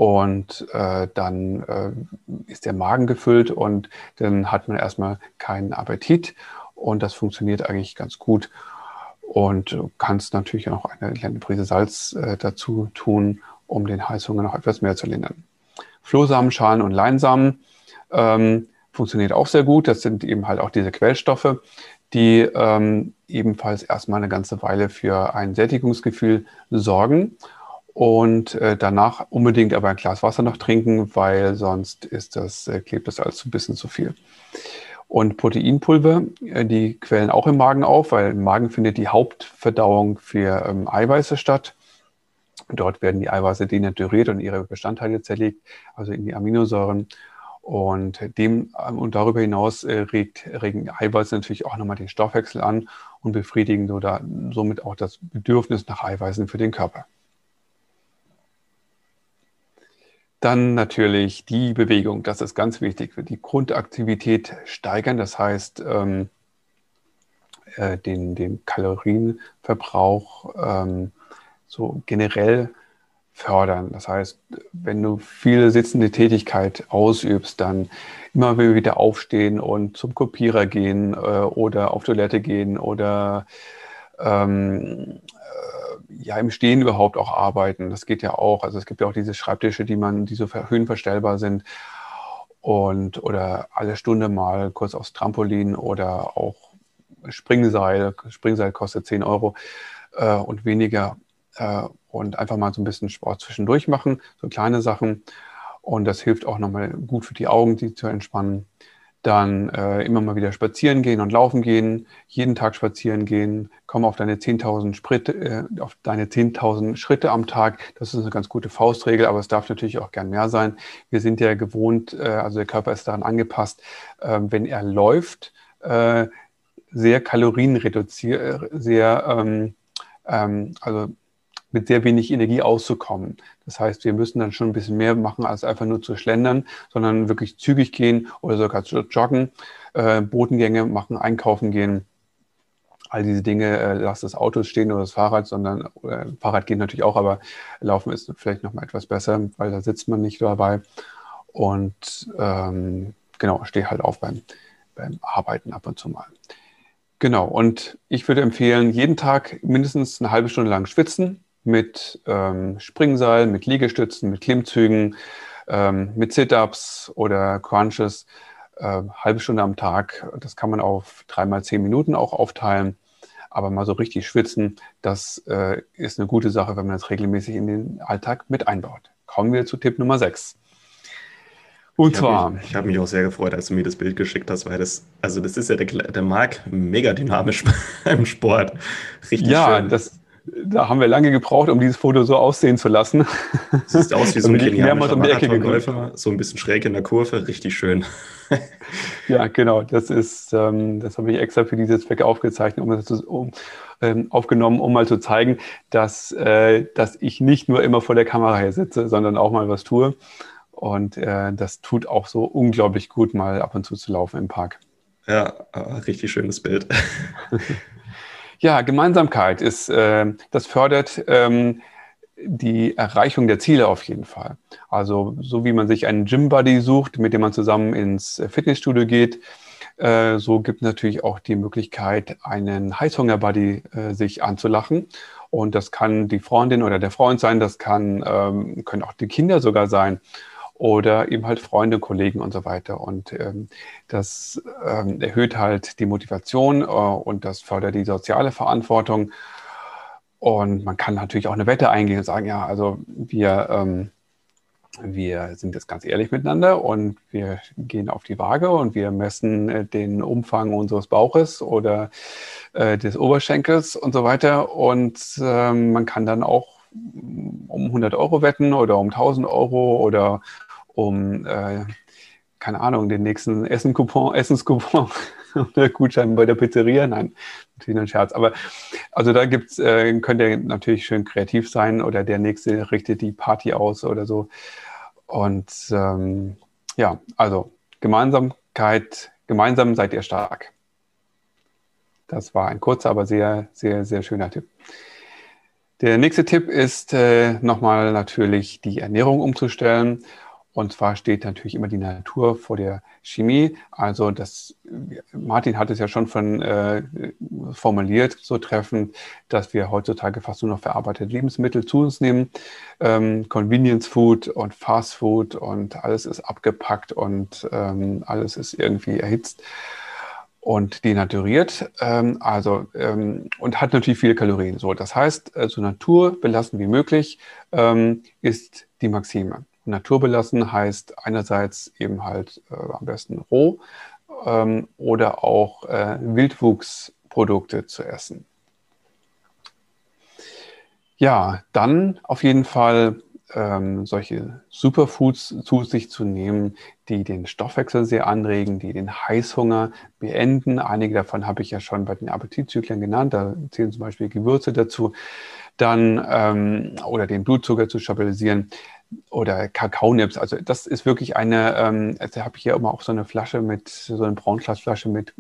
und äh, dann äh, ist der Magen gefüllt und dann hat man erstmal keinen Appetit und das funktioniert eigentlich ganz gut. Und du kannst natürlich auch eine kleine Prise Salz äh, dazu tun um den Heißhunger noch etwas mehr zu lindern. Flohsamenschalen und Leinsamen ähm, funktioniert auch sehr gut. Das sind eben halt auch diese Quellstoffe, die ähm, ebenfalls erstmal eine ganze Weile für ein Sättigungsgefühl sorgen und äh, danach unbedingt aber ein Glas Wasser noch trinken, weil sonst ist das, äh, klebt das alles ein bisschen zu viel. Und Proteinpulver, äh, die quellen auch im Magen auf, weil im Magen findet die Hauptverdauung für ähm, Eiweiße statt. Dort werden die Eiweiße denaturiert und ihre Bestandteile zerlegt, also in die Aminosäuren. Und, dem, und darüber hinaus äh, regt, regen Eiweiße natürlich auch nochmal den Stoffwechsel an und befriedigen oder somit auch das Bedürfnis nach Eiweißen für den Körper. Dann natürlich die Bewegung, das ist ganz wichtig. Die Grundaktivität steigern, das heißt ähm, äh, den, den Kalorienverbrauch ähm, so generell fördern. Das heißt, wenn du viele sitzende Tätigkeit ausübst, dann immer wieder aufstehen und zum Kopierer gehen äh, oder auf Toilette gehen oder ähm, äh, ja im Stehen überhaupt auch arbeiten. Das geht ja auch. Also es gibt ja auch diese Schreibtische, die man, die so höhenverstellbar sind und oder alle Stunde mal kurz aufs Trampolin oder auch Springseil. Springseil kostet 10 Euro äh, und weniger äh, und einfach mal so ein bisschen Sport zwischendurch machen, so kleine Sachen. Und das hilft auch nochmal gut für die Augen, die zu entspannen. Dann äh, immer mal wieder spazieren gehen und laufen gehen, jeden Tag spazieren gehen, komm auf deine 10.000 Schritte, äh, auf deine 10.000 Schritte am Tag. Das ist eine ganz gute Faustregel, aber es darf natürlich auch gern mehr sein. Wir sind ja gewohnt, äh, also der Körper ist daran angepasst, ähm, wenn er läuft, äh, sehr kalorienreduziert, äh, sehr, ähm, ähm, also mit sehr wenig Energie auszukommen. Das heißt, wir müssen dann schon ein bisschen mehr machen, als einfach nur zu schlendern, sondern wirklich zügig gehen oder sogar zu joggen, äh, Bodengänge machen, einkaufen gehen. All diese Dinge, äh, lass das Auto stehen oder das Fahrrad, sondern äh, Fahrrad geht natürlich auch, aber Laufen ist vielleicht noch mal etwas besser, weil da sitzt man nicht dabei. Und ähm, genau, steh halt auf beim, beim Arbeiten ab und zu mal. Genau, und ich würde empfehlen, jeden Tag mindestens eine halbe Stunde lang schwitzen mit ähm, Springseil, mit Liegestützen, mit Klimmzügen, ähm, mit Sit-Ups oder Crunches, äh, halbe Stunde am Tag. Das kann man auf dreimal zehn Minuten auch aufteilen. Aber mal so richtig schwitzen, das äh, ist eine gute Sache, wenn man das regelmäßig in den Alltag mit einbaut. Kommen wir zu Tipp Nummer 6. Und ich zwar. Hab mich, ich habe mich auch sehr gefreut, als du mir das Bild geschickt hast, weil das, also das ist ja der, der Marc mega dynamisch beim Sport. Richtig ja, schön. Das, da haben wir lange gebraucht, um dieses Foto so aussehen zu lassen. Sieht aus wie so ein kenianischer um Marathonläufer, so ein bisschen schräg in der Kurve, richtig schön. ja, genau. Das ist, ähm, das habe ich extra für dieses Zweck aufgezeichnet, um um, ähm, aufgenommen, um mal zu zeigen, dass, äh, dass ich nicht nur immer vor der Kamera hier sitze, sondern auch mal was tue. Und äh, das tut auch so unglaublich gut, mal ab und zu zu laufen im Park. Ja, äh, richtig schönes Bild. ja, Gemeinsamkeit ist, äh, das fördert ähm, die Erreichung der Ziele auf jeden Fall. Also so wie man sich einen Gym-Buddy sucht, mit dem man zusammen ins Fitnessstudio geht, äh, so gibt natürlich auch die Möglichkeit, einen Heißhunger-Buddy äh, sich anzulachen. Und das kann die Freundin oder der Freund sein, das kann, ähm, können auch die Kinder sogar sein oder eben halt Freunde, Kollegen und so weiter. Und ähm, das ähm, erhöht halt die Motivation äh, und das fördert die soziale Verantwortung. Und man kann natürlich auch eine Wette eingehen und sagen, ja, also wir, ähm, wir sind jetzt ganz ehrlich miteinander und wir gehen auf die Waage und wir messen äh, den Umfang unseres Bauches oder äh, des Oberschenkels und so weiter. Und ähm, man kann dann auch um 100 Euro wetten oder um 1000 Euro oder um, äh, keine Ahnung, den nächsten Essen-Coupon, Essenscoupon oder Gutschein bei der Pizzeria. Nein, natürlich ein Scherz. Aber also da gibt's, äh, könnt ihr natürlich schön kreativ sein oder der nächste richtet die Party aus oder so. Und ähm, ja, also Gemeinsamkeit, gemeinsam seid ihr stark. Das war ein kurzer, aber sehr, sehr, sehr schöner Tipp. Der nächste Tipp ist äh, nochmal natürlich die Ernährung umzustellen. Und zwar steht natürlich immer die Natur vor der Chemie. Also das, Martin hat es ja schon von äh, formuliert, so treffend, dass wir heutzutage fast nur noch verarbeitete Lebensmittel zu uns nehmen. Ähm, Convenience Food und Fast Food und alles ist abgepackt und ähm, alles ist irgendwie erhitzt und denaturiert, ähm, also ähm, und hat natürlich viele Kalorien. So, das heißt, äh, so naturbelassen wie möglich ähm, ist die Maxime. Naturbelassen heißt einerseits eben halt äh, am besten roh ähm, oder auch äh, Wildwuchsprodukte zu essen. Ja, dann auf jeden Fall ähm, solche Superfoods zu sich zu nehmen, die den Stoffwechsel sehr anregen, die den Heißhunger beenden. Einige davon habe ich ja schon bei den Appetitzyklen genannt. Da zählen zum Beispiel Gewürze dazu. Dann ähm, oder den Blutzucker zu stabilisieren oder Kakaonips. Also das ist wirklich eine, ähm, also habe ich hier immer auch so eine Flasche mit, so eine Braunglasflasche mit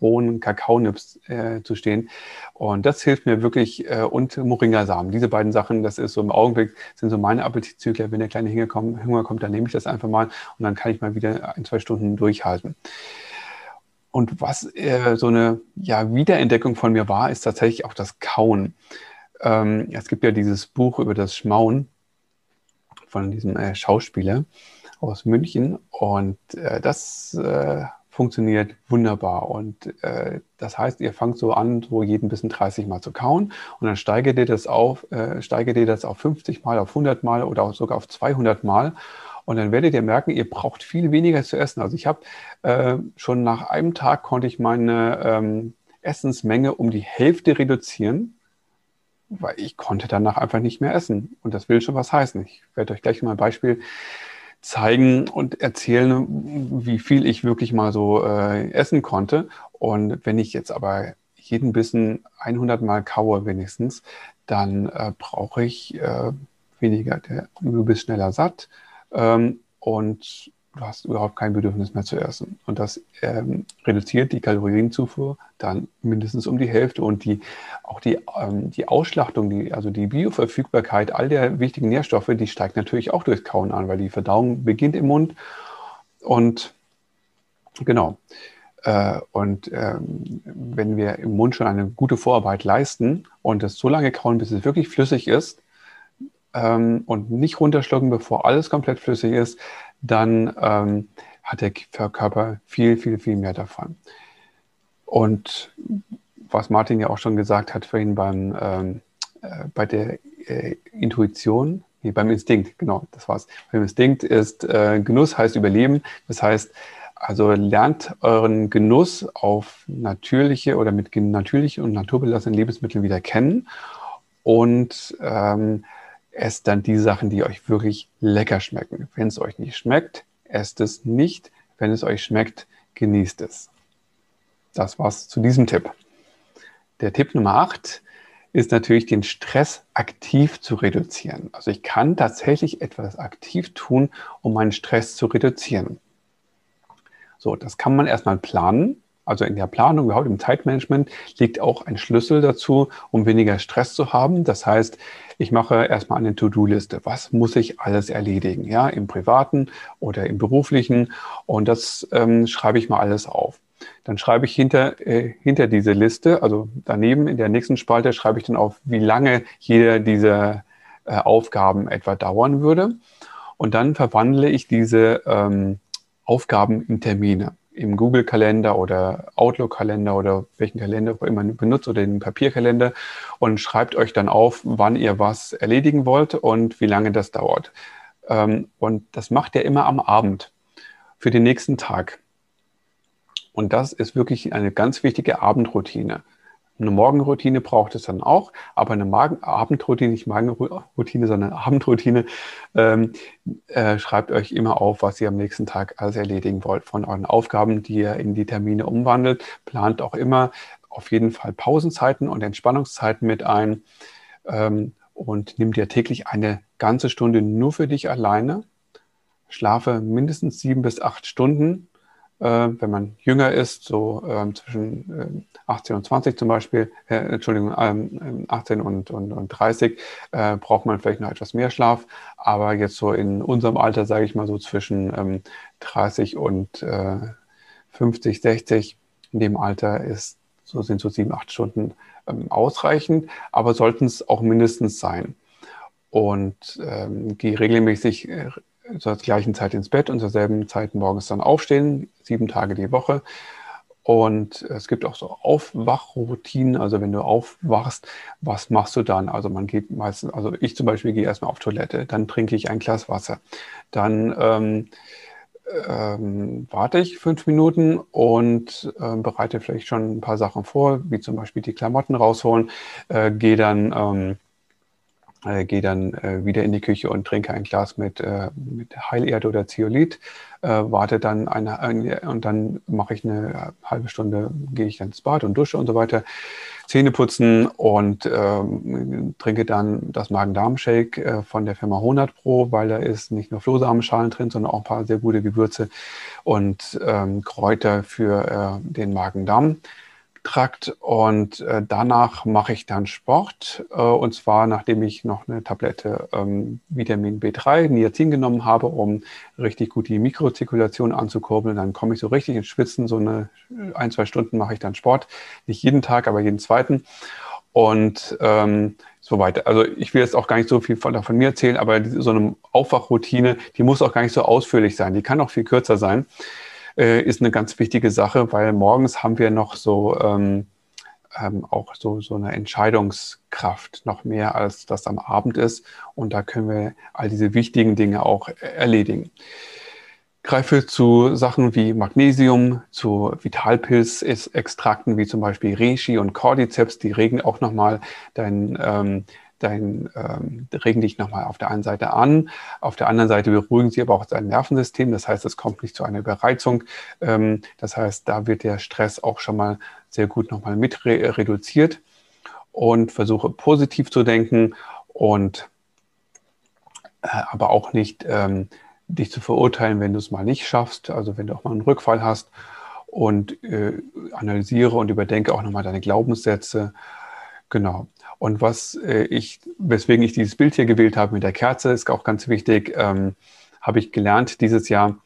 rohen Kakaonips äh, zu stehen. Und das hilft mir wirklich, äh, und Moringasamen. Diese beiden Sachen, das ist so im Augenblick, sind so meine Appetitzykler. Wenn der kleine Hunger kommt, Hunger kommt, dann nehme ich das einfach mal und dann kann ich mal wieder ein, zwei Stunden durchhalten. Und was äh, so eine ja, Wiederentdeckung von mir war, ist tatsächlich auch das Kauen. Ähm, es gibt ja dieses Buch über das Schmauen von diesem äh, Schauspieler aus München. Und äh, das äh, funktioniert wunderbar. Und äh, das heißt, ihr fangt so an, so jeden bisschen 30 Mal zu kauen und dann steigert ihr das auf, äh, steigert ihr das auf 50 Mal, auf 100 Mal oder sogar auf 200 Mal. Und dann werdet ihr merken, ihr braucht viel weniger zu essen. Also ich habe äh, schon nach einem Tag konnte ich meine ähm, Essensmenge um die Hälfte reduzieren, weil ich konnte danach einfach nicht mehr essen. Und das will schon was heißen. Ich werde euch gleich mal ein Beispiel zeigen und erzählen, wie viel ich wirklich mal so äh, essen konnte. Und wenn ich jetzt aber jeden Bissen 100 Mal kaue wenigstens, dann äh, brauche ich äh, weniger. Der, du bist schneller satt ähm, und du hast überhaupt kein Bedürfnis mehr zu essen. Und das ähm, reduziert die Kalorienzufuhr dann mindestens um die Hälfte. Und die, auch die, ähm, die Ausschlachtung, die, also die Bioverfügbarkeit all der wichtigen Nährstoffe, die steigt natürlich auch durchs Kauen an, weil die Verdauung beginnt im Mund. Und genau. Äh, und ähm, wenn wir im Mund schon eine gute Vorarbeit leisten und es so lange kauen, bis es wirklich flüssig ist, ähm, und nicht runterschlucken, bevor alles komplett flüssig ist, dann ähm, hat der Körper viel, viel, viel mehr davon. Und was Martin ja auch schon gesagt hat vorhin beim, ähm, äh, bei der äh, Intuition, nee, beim Instinkt, genau, das war's. Beim Instinkt ist äh, Genuss heißt Überleben. Das heißt, also lernt euren Genuss auf natürliche oder mit natürlichen und naturbelassenen Lebensmitteln wieder kennen und ähm, esst dann die Sachen, die euch wirklich lecker schmecken. Wenn es euch nicht schmeckt, esst es nicht. Wenn es euch schmeckt, genießt es. Das war's zu diesem Tipp. Der Tipp Nummer 8 ist natürlich, den Stress aktiv zu reduzieren. Also ich kann tatsächlich etwas aktiv tun, um meinen Stress zu reduzieren. So, das kann man erstmal planen. Also in der Planung, überhaupt im Zeitmanagement, liegt auch ein Schlüssel dazu, um weniger Stress zu haben. Das heißt, ich mache erstmal eine To-Do-Liste. Was muss ich alles erledigen? Ja, im privaten oder im beruflichen. Und das ähm, schreibe ich mal alles auf. Dann schreibe ich hinter, äh, hinter diese Liste, also daneben in der nächsten Spalte schreibe ich dann auf, wie lange jeder dieser äh, Aufgaben etwa dauern würde. Und dann verwandle ich diese ähm, Aufgaben in Termine im Google-Kalender oder Outlook-Kalender oder welchen Kalender auch immer benutzt oder den Papierkalender und schreibt euch dann auf, wann ihr was erledigen wollt und wie lange das dauert. Ähm, und das macht ihr immer am Abend für den nächsten Tag. Und das ist wirklich eine ganz wichtige Abendroutine. Eine Morgenroutine braucht es dann auch, aber eine Magen Abendroutine, nicht Magenroutine, sondern Abendroutine, ähm, äh, schreibt euch immer auf, was ihr am nächsten Tag alles erledigen wollt von euren Aufgaben, die ihr in die Termine umwandelt. Plant auch immer auf jeden Fall Pausenzeiten und Entspannungszeiten mit ein ähm, und nimm dir täglich eine ganze Stunde nur für dich alleine. Schlafe mindestens sieben bis acht Stunden wenn man jünger ist, so äh, zwischen äh, 18 und 20 zum Beispiel, äh, Entschuldigung, 18 ähm, und, und, und 30, äh, braucht man vielleicht noch etwas mehr Schlaf. Aber jetzt so in unserem Alter, sage ich mal so zwischen ähm, 30 und 50, 60, in dem Alter ist, so sind so sieben, acht Stunden ähm, ausreichend, aber sollten es auch mindestens sein. Und ähm, gehe regelmäßig zur gleichen Zeit ins Bett und zur selben Zeit morgens dann aufstehen, sieben Tage die Woche. Und es gibt auch so Aufwachroutinen. Also wenn du aufwachst, was machst du dann? Also man geht meistens, also ich zum Beispiel gehe erstmal auf Toilette, dann trinke ich ein Glas Wasser, dann ähm, ähm, warte ich fünf Minuten und äh, bereite vielleicht schon ein paar Sachen vor, wie zum Beispiel die Klamotten rausholen, äh, gehe dann ähm, äh, gehe dann äh, wieder in die Küche und trinke ein Glas mit, äh, mit Heilerde oder Zeolit, äh, warte dann eine, eine und dann mache ich eine halbe Stunde, gehe ich dann ins Bad und dusche und so weiter, Zähne putzen und ähm, trinke dann das Magen-Darm-Shake äh, von der Firma 100 Pro, weil da ist nicht nur Flohsamenschalen drin, sondern auch ein paar sehr gute Gewürze und ähm, Kräuter für äh, den Magen-Darm. Trakt und äh, danach mache ich dann Sport äh, und zwar nachdem ich noch eine Tablette ähm, Vitamin B3, Niacin genommen habe, um richtig gut die Mikrozirkulation anzukurbeln. Dann komme ich so richtig ins Schwitzen, so eine ein, zwei Stunden mache ich dann Sport, nicht jeden Tag, aber jeden zweiten und ähm, so weiter. Also ich will jetzt auch gar nicht so viel von, von mir erzählen, aber so eine Aufwachroutine, die muss auch gar nicht so ausführlich sein, die kann auch viel kürzer sein äh, ist eine ganz wichtige Sache, weil morgens haben wir noch so ähm, ähm, auch so, so eine Entscheidungskraft, noch mehr als das am Abend ist. Und da können wir all diese wichtigen Dinge auch erledigen. Greife zu Sachen wie Magnesium, zu Vitalpilzextrakten wie zum Beispiel Reishi und Cordyceps, die regen auch nochmal dein ähm, dein, ähm, regen dich nochmal auf der einen Seite an, auf der anderen Seite beruhigen sie aber auch dein Nervensystem. Das heißt, es kommt nicht zu einer Überreizung. Ähm, das heißt, da wird der Stress auch schon mal sehr gut nochmal mit re reduziert und versuche positiv zu denken und äh, aber auch nicht ähm, dich zu verurteilen, wenn du es mal nicht schaffst, also wenn du auch mal einen Rückfall hast und äh, analysiere und überdenke auch nochmal deine Glaubenssätze. Genau. Und was äh, ich, weswegen ich dieses Bild hier gewählt habe mit der Kerze, ist auch ganz wichtig, ähm, habe ich gelernt dieses Jahr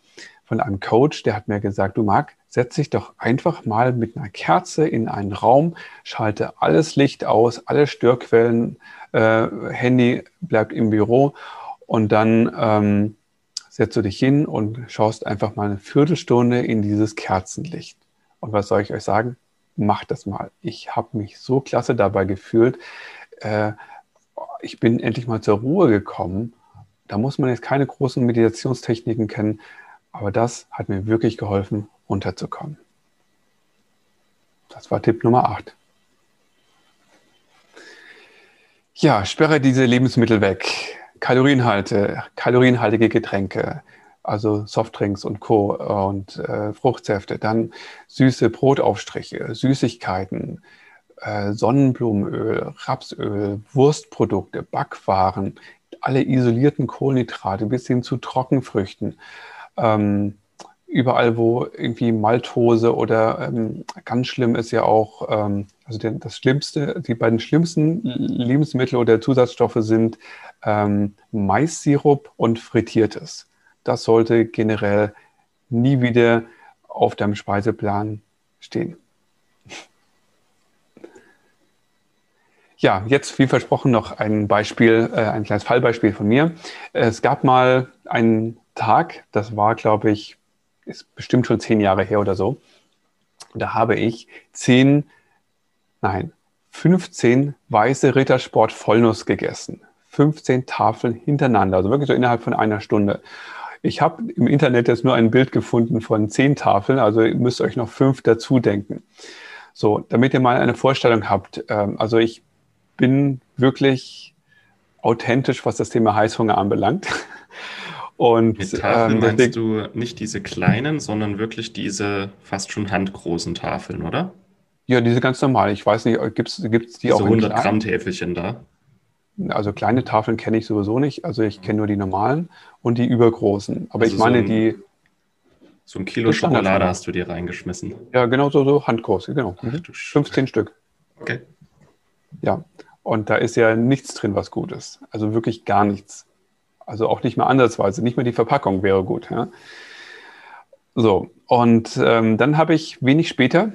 von einem Coach, der hat mir gesagt, du Marc, setz dich doch einfach mal mit einer Kerze in einen Raum, schalte alles Licht aus, alle Störquellen, äh, Handy bleibt im Büro und dann ähm, setzt du dich hin und schaust einfach mal eine Viertelstunde in dieses Kerzenlicht. Und was soll ich euch sagen? Macht das mal. Ich habe mich so klasse dabei gefühlt. Äh, ich bin endlich mal zur Ruhe gekommen. Da muss man jetzt keine großen Meditationstechniken kennen. Aber das hat mir wirklich geholfen, runterzukommen. Das war Tipp Nummer 8. Ja, sperre diese Lebensmittel weg. Kalorienhalte, kalorienhaltige Getränke, also Softdrinks und Co. und äh, Fruchtsäfte, dann süße Brotaufstriche, Süßigkeiten, äh, Sonnenblumenöl, Rapsöl, Wurstprodukte, Backwaren, alle isolierten Kohlenhydrate bis hin zu Trockenfrüchten, ähm, überall, wo irgendwie Maltose oder ähm, ganz schlimm ist ja auch, ähm, also der, das Schlimmste, die beiden schlimmsten Lebensmittel oder Zusatzstoffe sind ähm, Maissirup und Frittiertes. Das sollte generell nie wieder auf deinem Speiseplan stehen. Ja, jetzt wie versprochen noch ein Beispiel, äh, ein kleines Fallbeispiel von mir. Es gab mal einen Tag, das war, glaube ich, ist bestimmt schon zehn Jahre her oder so. Da habe ich zehn, nein, 15 weiße Rittersport Vollnuss gegessen. 15 Tafeln hintereinander, also wirklich so innerhalb von einer Stunde. Ich habe im Internet jetzt nur ein Bild gefunden von zehn Tafeln, also ihr müsst euch noch fünf dazu denken. So, damit ihr mal eine Vorstellung habt. Ähm, also ich bin wirklich authentisch, was das Thema Heißhunger anbelangt. Und Mit Tafeln ähm, meinst du nicht diese kleinen, sondern wirklich diese fast schon handgroßen Tafeln, oder? Ja, diese ganz normal. Ich weiß nicht, gibt es die diese auch in 100 Gramm Täfelchen da? Also kleine Tafeln kenne ich sowieso nicht. Also ich kenne nur die normalen und die übergroßen. Aber also ich meine so ein, die. So ein Kilo Schokolade hast du dir reingeschmissen. Ja, genau so, so handgroß, genau. Ach, 15 Stück. Okay. Ja. Und da ist ja nichts drin, was gut ist. Also wirklich gar nichts. Also auch nicht mehr ansatzweise, nicht mehr die Verpackung wäre gut. Ja? So, und ähm, dann habe ich wenig später,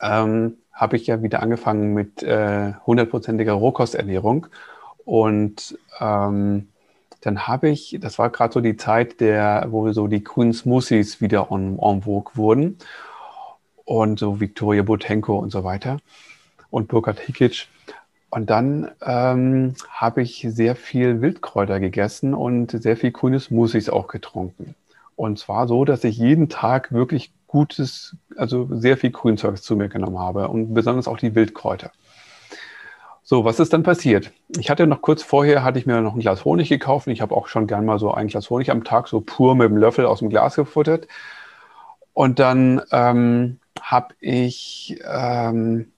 ähm, habe ich ja wieder angefangen mit äh, hundertprozentiger äh, Rohkosternährung. Und ähm, dann habe ich, das war gerade so die Zeit, der, wo so die grünen Smoothies wieder en, en vogue wurden. Und so Victoria Botenko und so weiter. Und Burkhard Hikic. Und dann ähm, habe ich sehr viel Wildkräuter gegessen und sehr viel grüne Smoothies auch getrunken. Und zwar so, dass ich jeden Tag wirklich gutes, also sehr viel Grünzeug zu mir genommen habe und besonders auch die Wildkräuter. So, was ist dann passiert? Ich hatte noch kurz vorher, hatte ich mir noch ein Glas Honig gekauft. Ich habe auch schon gern mal so ein Glas Honig am Tag so pur mit dem Löffel aus dem Glas gefuttert. Und dann ähm, habe ich ähm,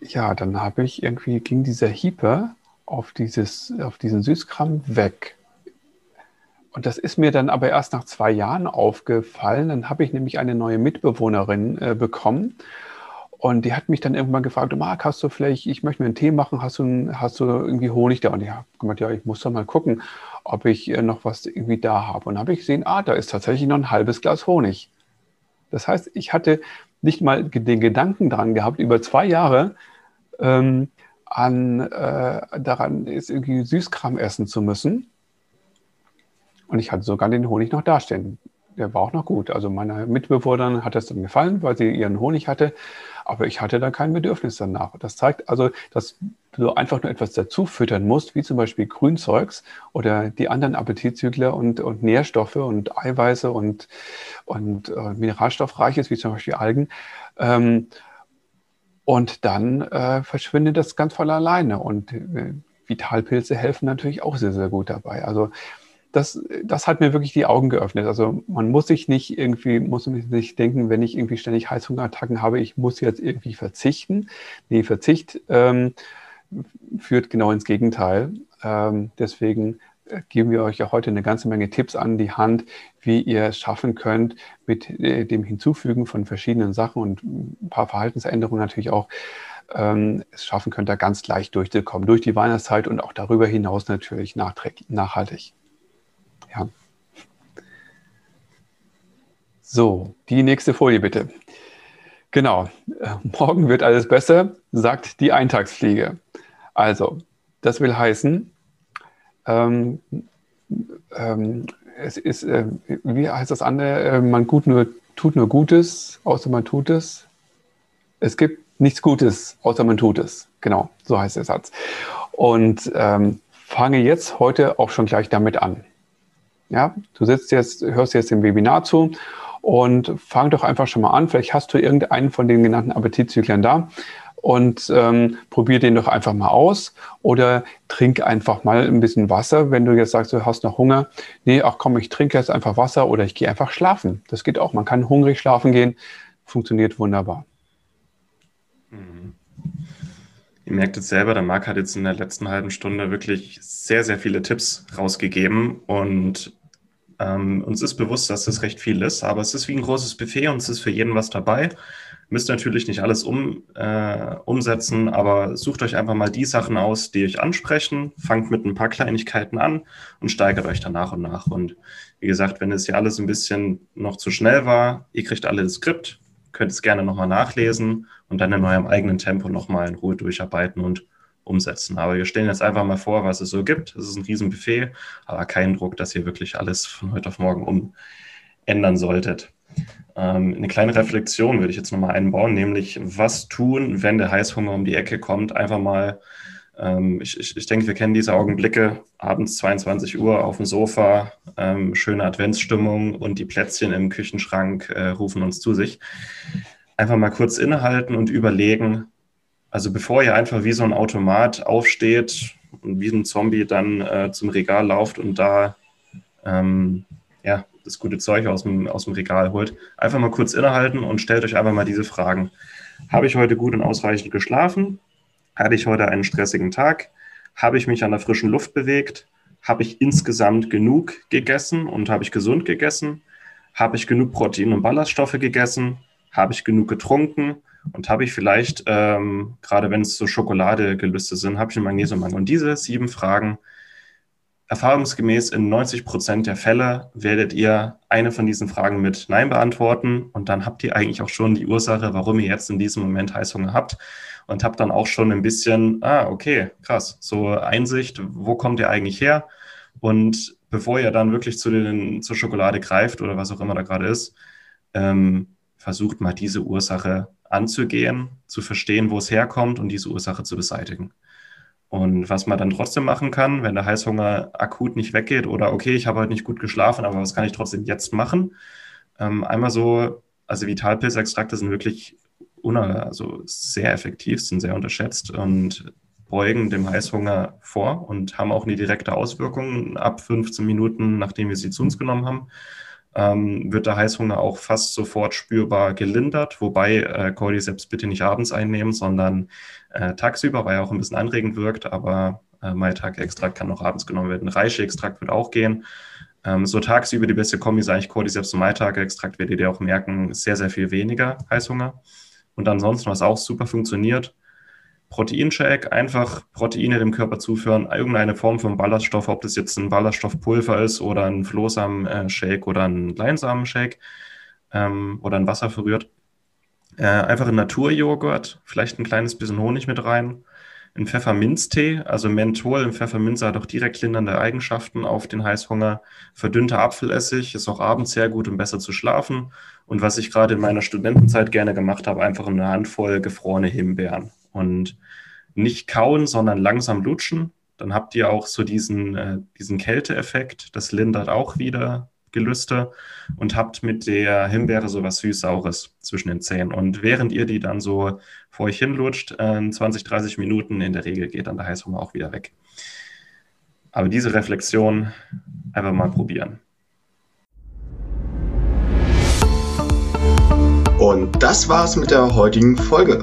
ja, dann habe ich irgendwie, ging dieser Hieper auf, dieses, auf diesen Süßkram weg. Und das ist mir dann aber erst nach zwei Jahren aufgefallen. Dann habe ich nämlich eine neue Mitbewohnerin äh, bekommen. Und die hat mich dann irgendwann gefragt, Marc, hast du vielleicht, ich möchte mir einen Tee machen, hast du, hast du irgendwie Honig da? Und ich habe gemeint, ja, ich muss doch mal gucken, ob ich äh, noch was irgendwie da habe. Und dann habe ich gesehen, ah, da ist tatsächlich noch ein halbes Glas Honig. Das heißt, ich hatte nicht mal den Gedanken dran gehabt, über zwei Jahre ähm, an, äh, daran ist, irgendwie Süßkram essen zu müssen. Und ich hatte sogar den Honig noch dastehen. der war auch noch gut. Also meiner Mitbewohnerin hat das dann gefallen, weil sie ihren Honig hatte. Aber ich hatte da kein Bedürfnis danach. Das zeigt also, dass du einfach nur etwas dazu füttern musst, wie zum Beispiel Grünzeugs oder die anderen Appetitzügler und, und Nährstoffe und Eiweiße und, und äh, Mineralstoffreiches, wie zum Beispiel Algen. Ähm, und dann äh, verschwindet das ganz voll alleine. Und äh, Vitalpilze helfen natürlich auch sehr, sehr gut dabei. Also das, das hat mir wirklich die Augen geöffnet. Also man muss sich nicht irgendwie, muss sich denken, wenn ich irgendwie ständig Heißhungerattacken habe, ich muss jetzt irgendwie verzichten. Nee, Verzicht ähm, führt genau ins Gegenteil. Ähm, deswegen äh, geben wir euch ja heute eine ganze Menge Tipps an die Hand, wie ihr es schaffen könnt, mit äh, dem Hinzufügen von verschiedenen Sachen und ein paar Verhaltensänderungen natürlich auch, ähm, es schaffen könnt, da ganz leicht durchzukommen, durch die Weihnachtszeit und auch darüber hinaus natürlich nachhaltig. Ja. So, die nächste Folie bitte. Genau, morgen wird alles besser, sagt die Eintagsfliege. Also, das will heißen, ähm, ähm, es ist, äh, wie heißt das andere? Äh, man gut nur, tut nur Gutes, außer man tut es. Es gibt nichts Gutes, außer man tut es. Genau, so heißt der Satz. Und ähm, fange jetzt heute auch schon gleich damit an. Ja, du sitzt jetzt, hörst jetzt dem Webinar zu und fang doch einfach schon mal an. Vielleicht hast du irgendeinen von den genannten Appetitzyklen da und ähm, probier den doch einfach mal aus oder trink einfach mal ein bisschen Wasser, wenn du jetzt sagst, du hast noch Hunger. Nee, ach komm, ich trinke jetzt einfach Wasser oder ich gehe einfach schlafen. Das geht auch. Man kann hungrig schlafen gehen. Funktioniert wunderbar. Mhm. Ihr merkt jetzt selber, der Marc hat jetzt in der letzten halben Stunde wirklich sehr, sehr viele Tipps rausgegeben und ähm, uns ist bewusst, dass das recht viel ist, aber es ist wie ein großes Buffet und es ist für jeden was dabei. Müsst natürlich nicht alles um, äh, umsetzen, aber sucht euch einfach mal die Sachen aus, die euch ansprechen, fangt mit ein paar Kleinigkeiten an und steigert euch dann nach und nach. Und wie gesagt, wenn es ja alles ein bisschen noch zu schnell war, ihr kriegt alle das Skript, könnt es gerne nochmal nachlesen und dann in eurem eigenen Tempo nochmal in Ruhe durcharbeiten und umsetzen. Aber wir stellen jetzt einfach mal vor, was es so gibt. Es ist ein Riesenbuffet, aber kein Druck, dass ihr wirklich alles von heute auf morgen umändern solltet. Ähm, eine kleine Reflexion würde ich jetzt nochmal einbauen, nämlich was tun, wenn der Heißhunger um die Ecke kommt. Einfach mal, ähm, ich, ich, ich denke, wir kennen diese Augenblicke, abends 22 Uhr auf dem Sofa, ähm, schöne Adventsstimmung und die Plätzchen im Küchenschrank äh, rufen uns zu sich. Einfach mal kurz innehalten und überlegen, also bevor ihr einfach wie so ein Automat aufsteht und wie ein Zombie dann äh, zum Regal lauft und da ähm, ja, das gute Zeug aus dem, aus dem Regal holt. Einfach mal kurz innehalten und stellt euch einfach mal diese Fragen. Habe ich heute gut und ausreichend geschlafen? Hatte ich heute einen stressigen Tag? Habe ich mich an der frischen Luft bewegt? Habe ich insgesamt genug gegessen und habe ich gesund gegessen? Habe ich genug Protein und Ballaststoffe gegessen? Habe ich genug getrunken? Und habe ich vielleicht, ähm, gerade wenn es so Schokoladegelüste sind, habe ich einen Magnesiummangel? Und diese sieben Fragen erfahrungsgemäß in 90 Prozent der Fälle werdet ihr eine von diesen Fragen mit Nein beantworten und dann habt ihr eigentlich auch schon die Ursache, warum ihr jetzt in diesem Moment Heißhunger habt und habt dann auch schon ein bisschen, ah, okay, krass, so Einsicht, wo kommt ihr eigentlich her? Und bevor ihr dann wirklich zu den, zur Schokolade greift oder was auch immer da gerade ist, ähm, versucht mal diese Ursache anzugehen, zu verstehen, wo es herkommt und diese Ursache zu beseitigen. Und was man dann trotzdem machen kann, wenn der Heißhunger akut nicht weggeht oder okay, ich habe heute nicht gut geschlafen, aber was kann ich trotzdem jetzt machen? Ähm, einmal so, also Vitalpilzextrakte sind wirklich also sehr effektiv, sind sehr unterschätzt und beugen dem Heißhunger vor und haben auch eine direkte Auswirkung ab 15 Minuten, nachdem wir sie zu uns genommen haben ähm, wird der Heißhunger auch fast sofort spürbar gelindert, wobei äh, Cordyceps bitte nicht abends einnehmen, sondern äh, tagsüber, weil er auch ein bisschen anregend wirkt, aber äh, Maitake-Extrakt kann auch abends genommen werden. Reishi-Extrakt wird auch gehen. Ähm, so tagsüber die beste Kombi ist eigentlich Cordyceps und Maitake-Extrakt, werdet ihr auch merken, sehr, sehr viel weniger Heißhunger. Und ansonsten, was auch super funktioniert, Proteinshake, einfach Proteine dem Körper zuführen, irgendeine Form von Ballaststoff, ob das jetzt ein Ballaststoffpulver ist oder ein Flohsamen-Shake oder ein Leinsamen-Shake ähm, oder ein Wasser verrührt. Äh, einfach ein Naturjoghurt, vielleicht ein kleines bisschen Honig mit rein. ein Pfefferminztee, also Menthol im Pfefferminz hat auch direkt lindernde Eigenschaften auf den Heißhunger. Verdünnter Apfelessig ist auch abends sehr gut, um besser zu schlafen. Und was ich gerade in meiner Studentenzeit gerne gemacht habe, einfach eine Handvoll gefrorene Himbeeren. Und nicht kauen, sondern langsam lutschen. Dann habt ihr auch so diesen, äh, diesen Kälteeffekt. Das lindert auch wieder Gelüste und habt mit der Himbeere so was süß-saures zwischen den Zähnen. Und während ihr die dann so vor euch hinlutscht, äh, 20, 30 Minuten, in der Regel geht dann der Heißhunger auch wieder weg. Aber diese Reflexion einfach mal probieren. Und das war's mit der heutigen Folge.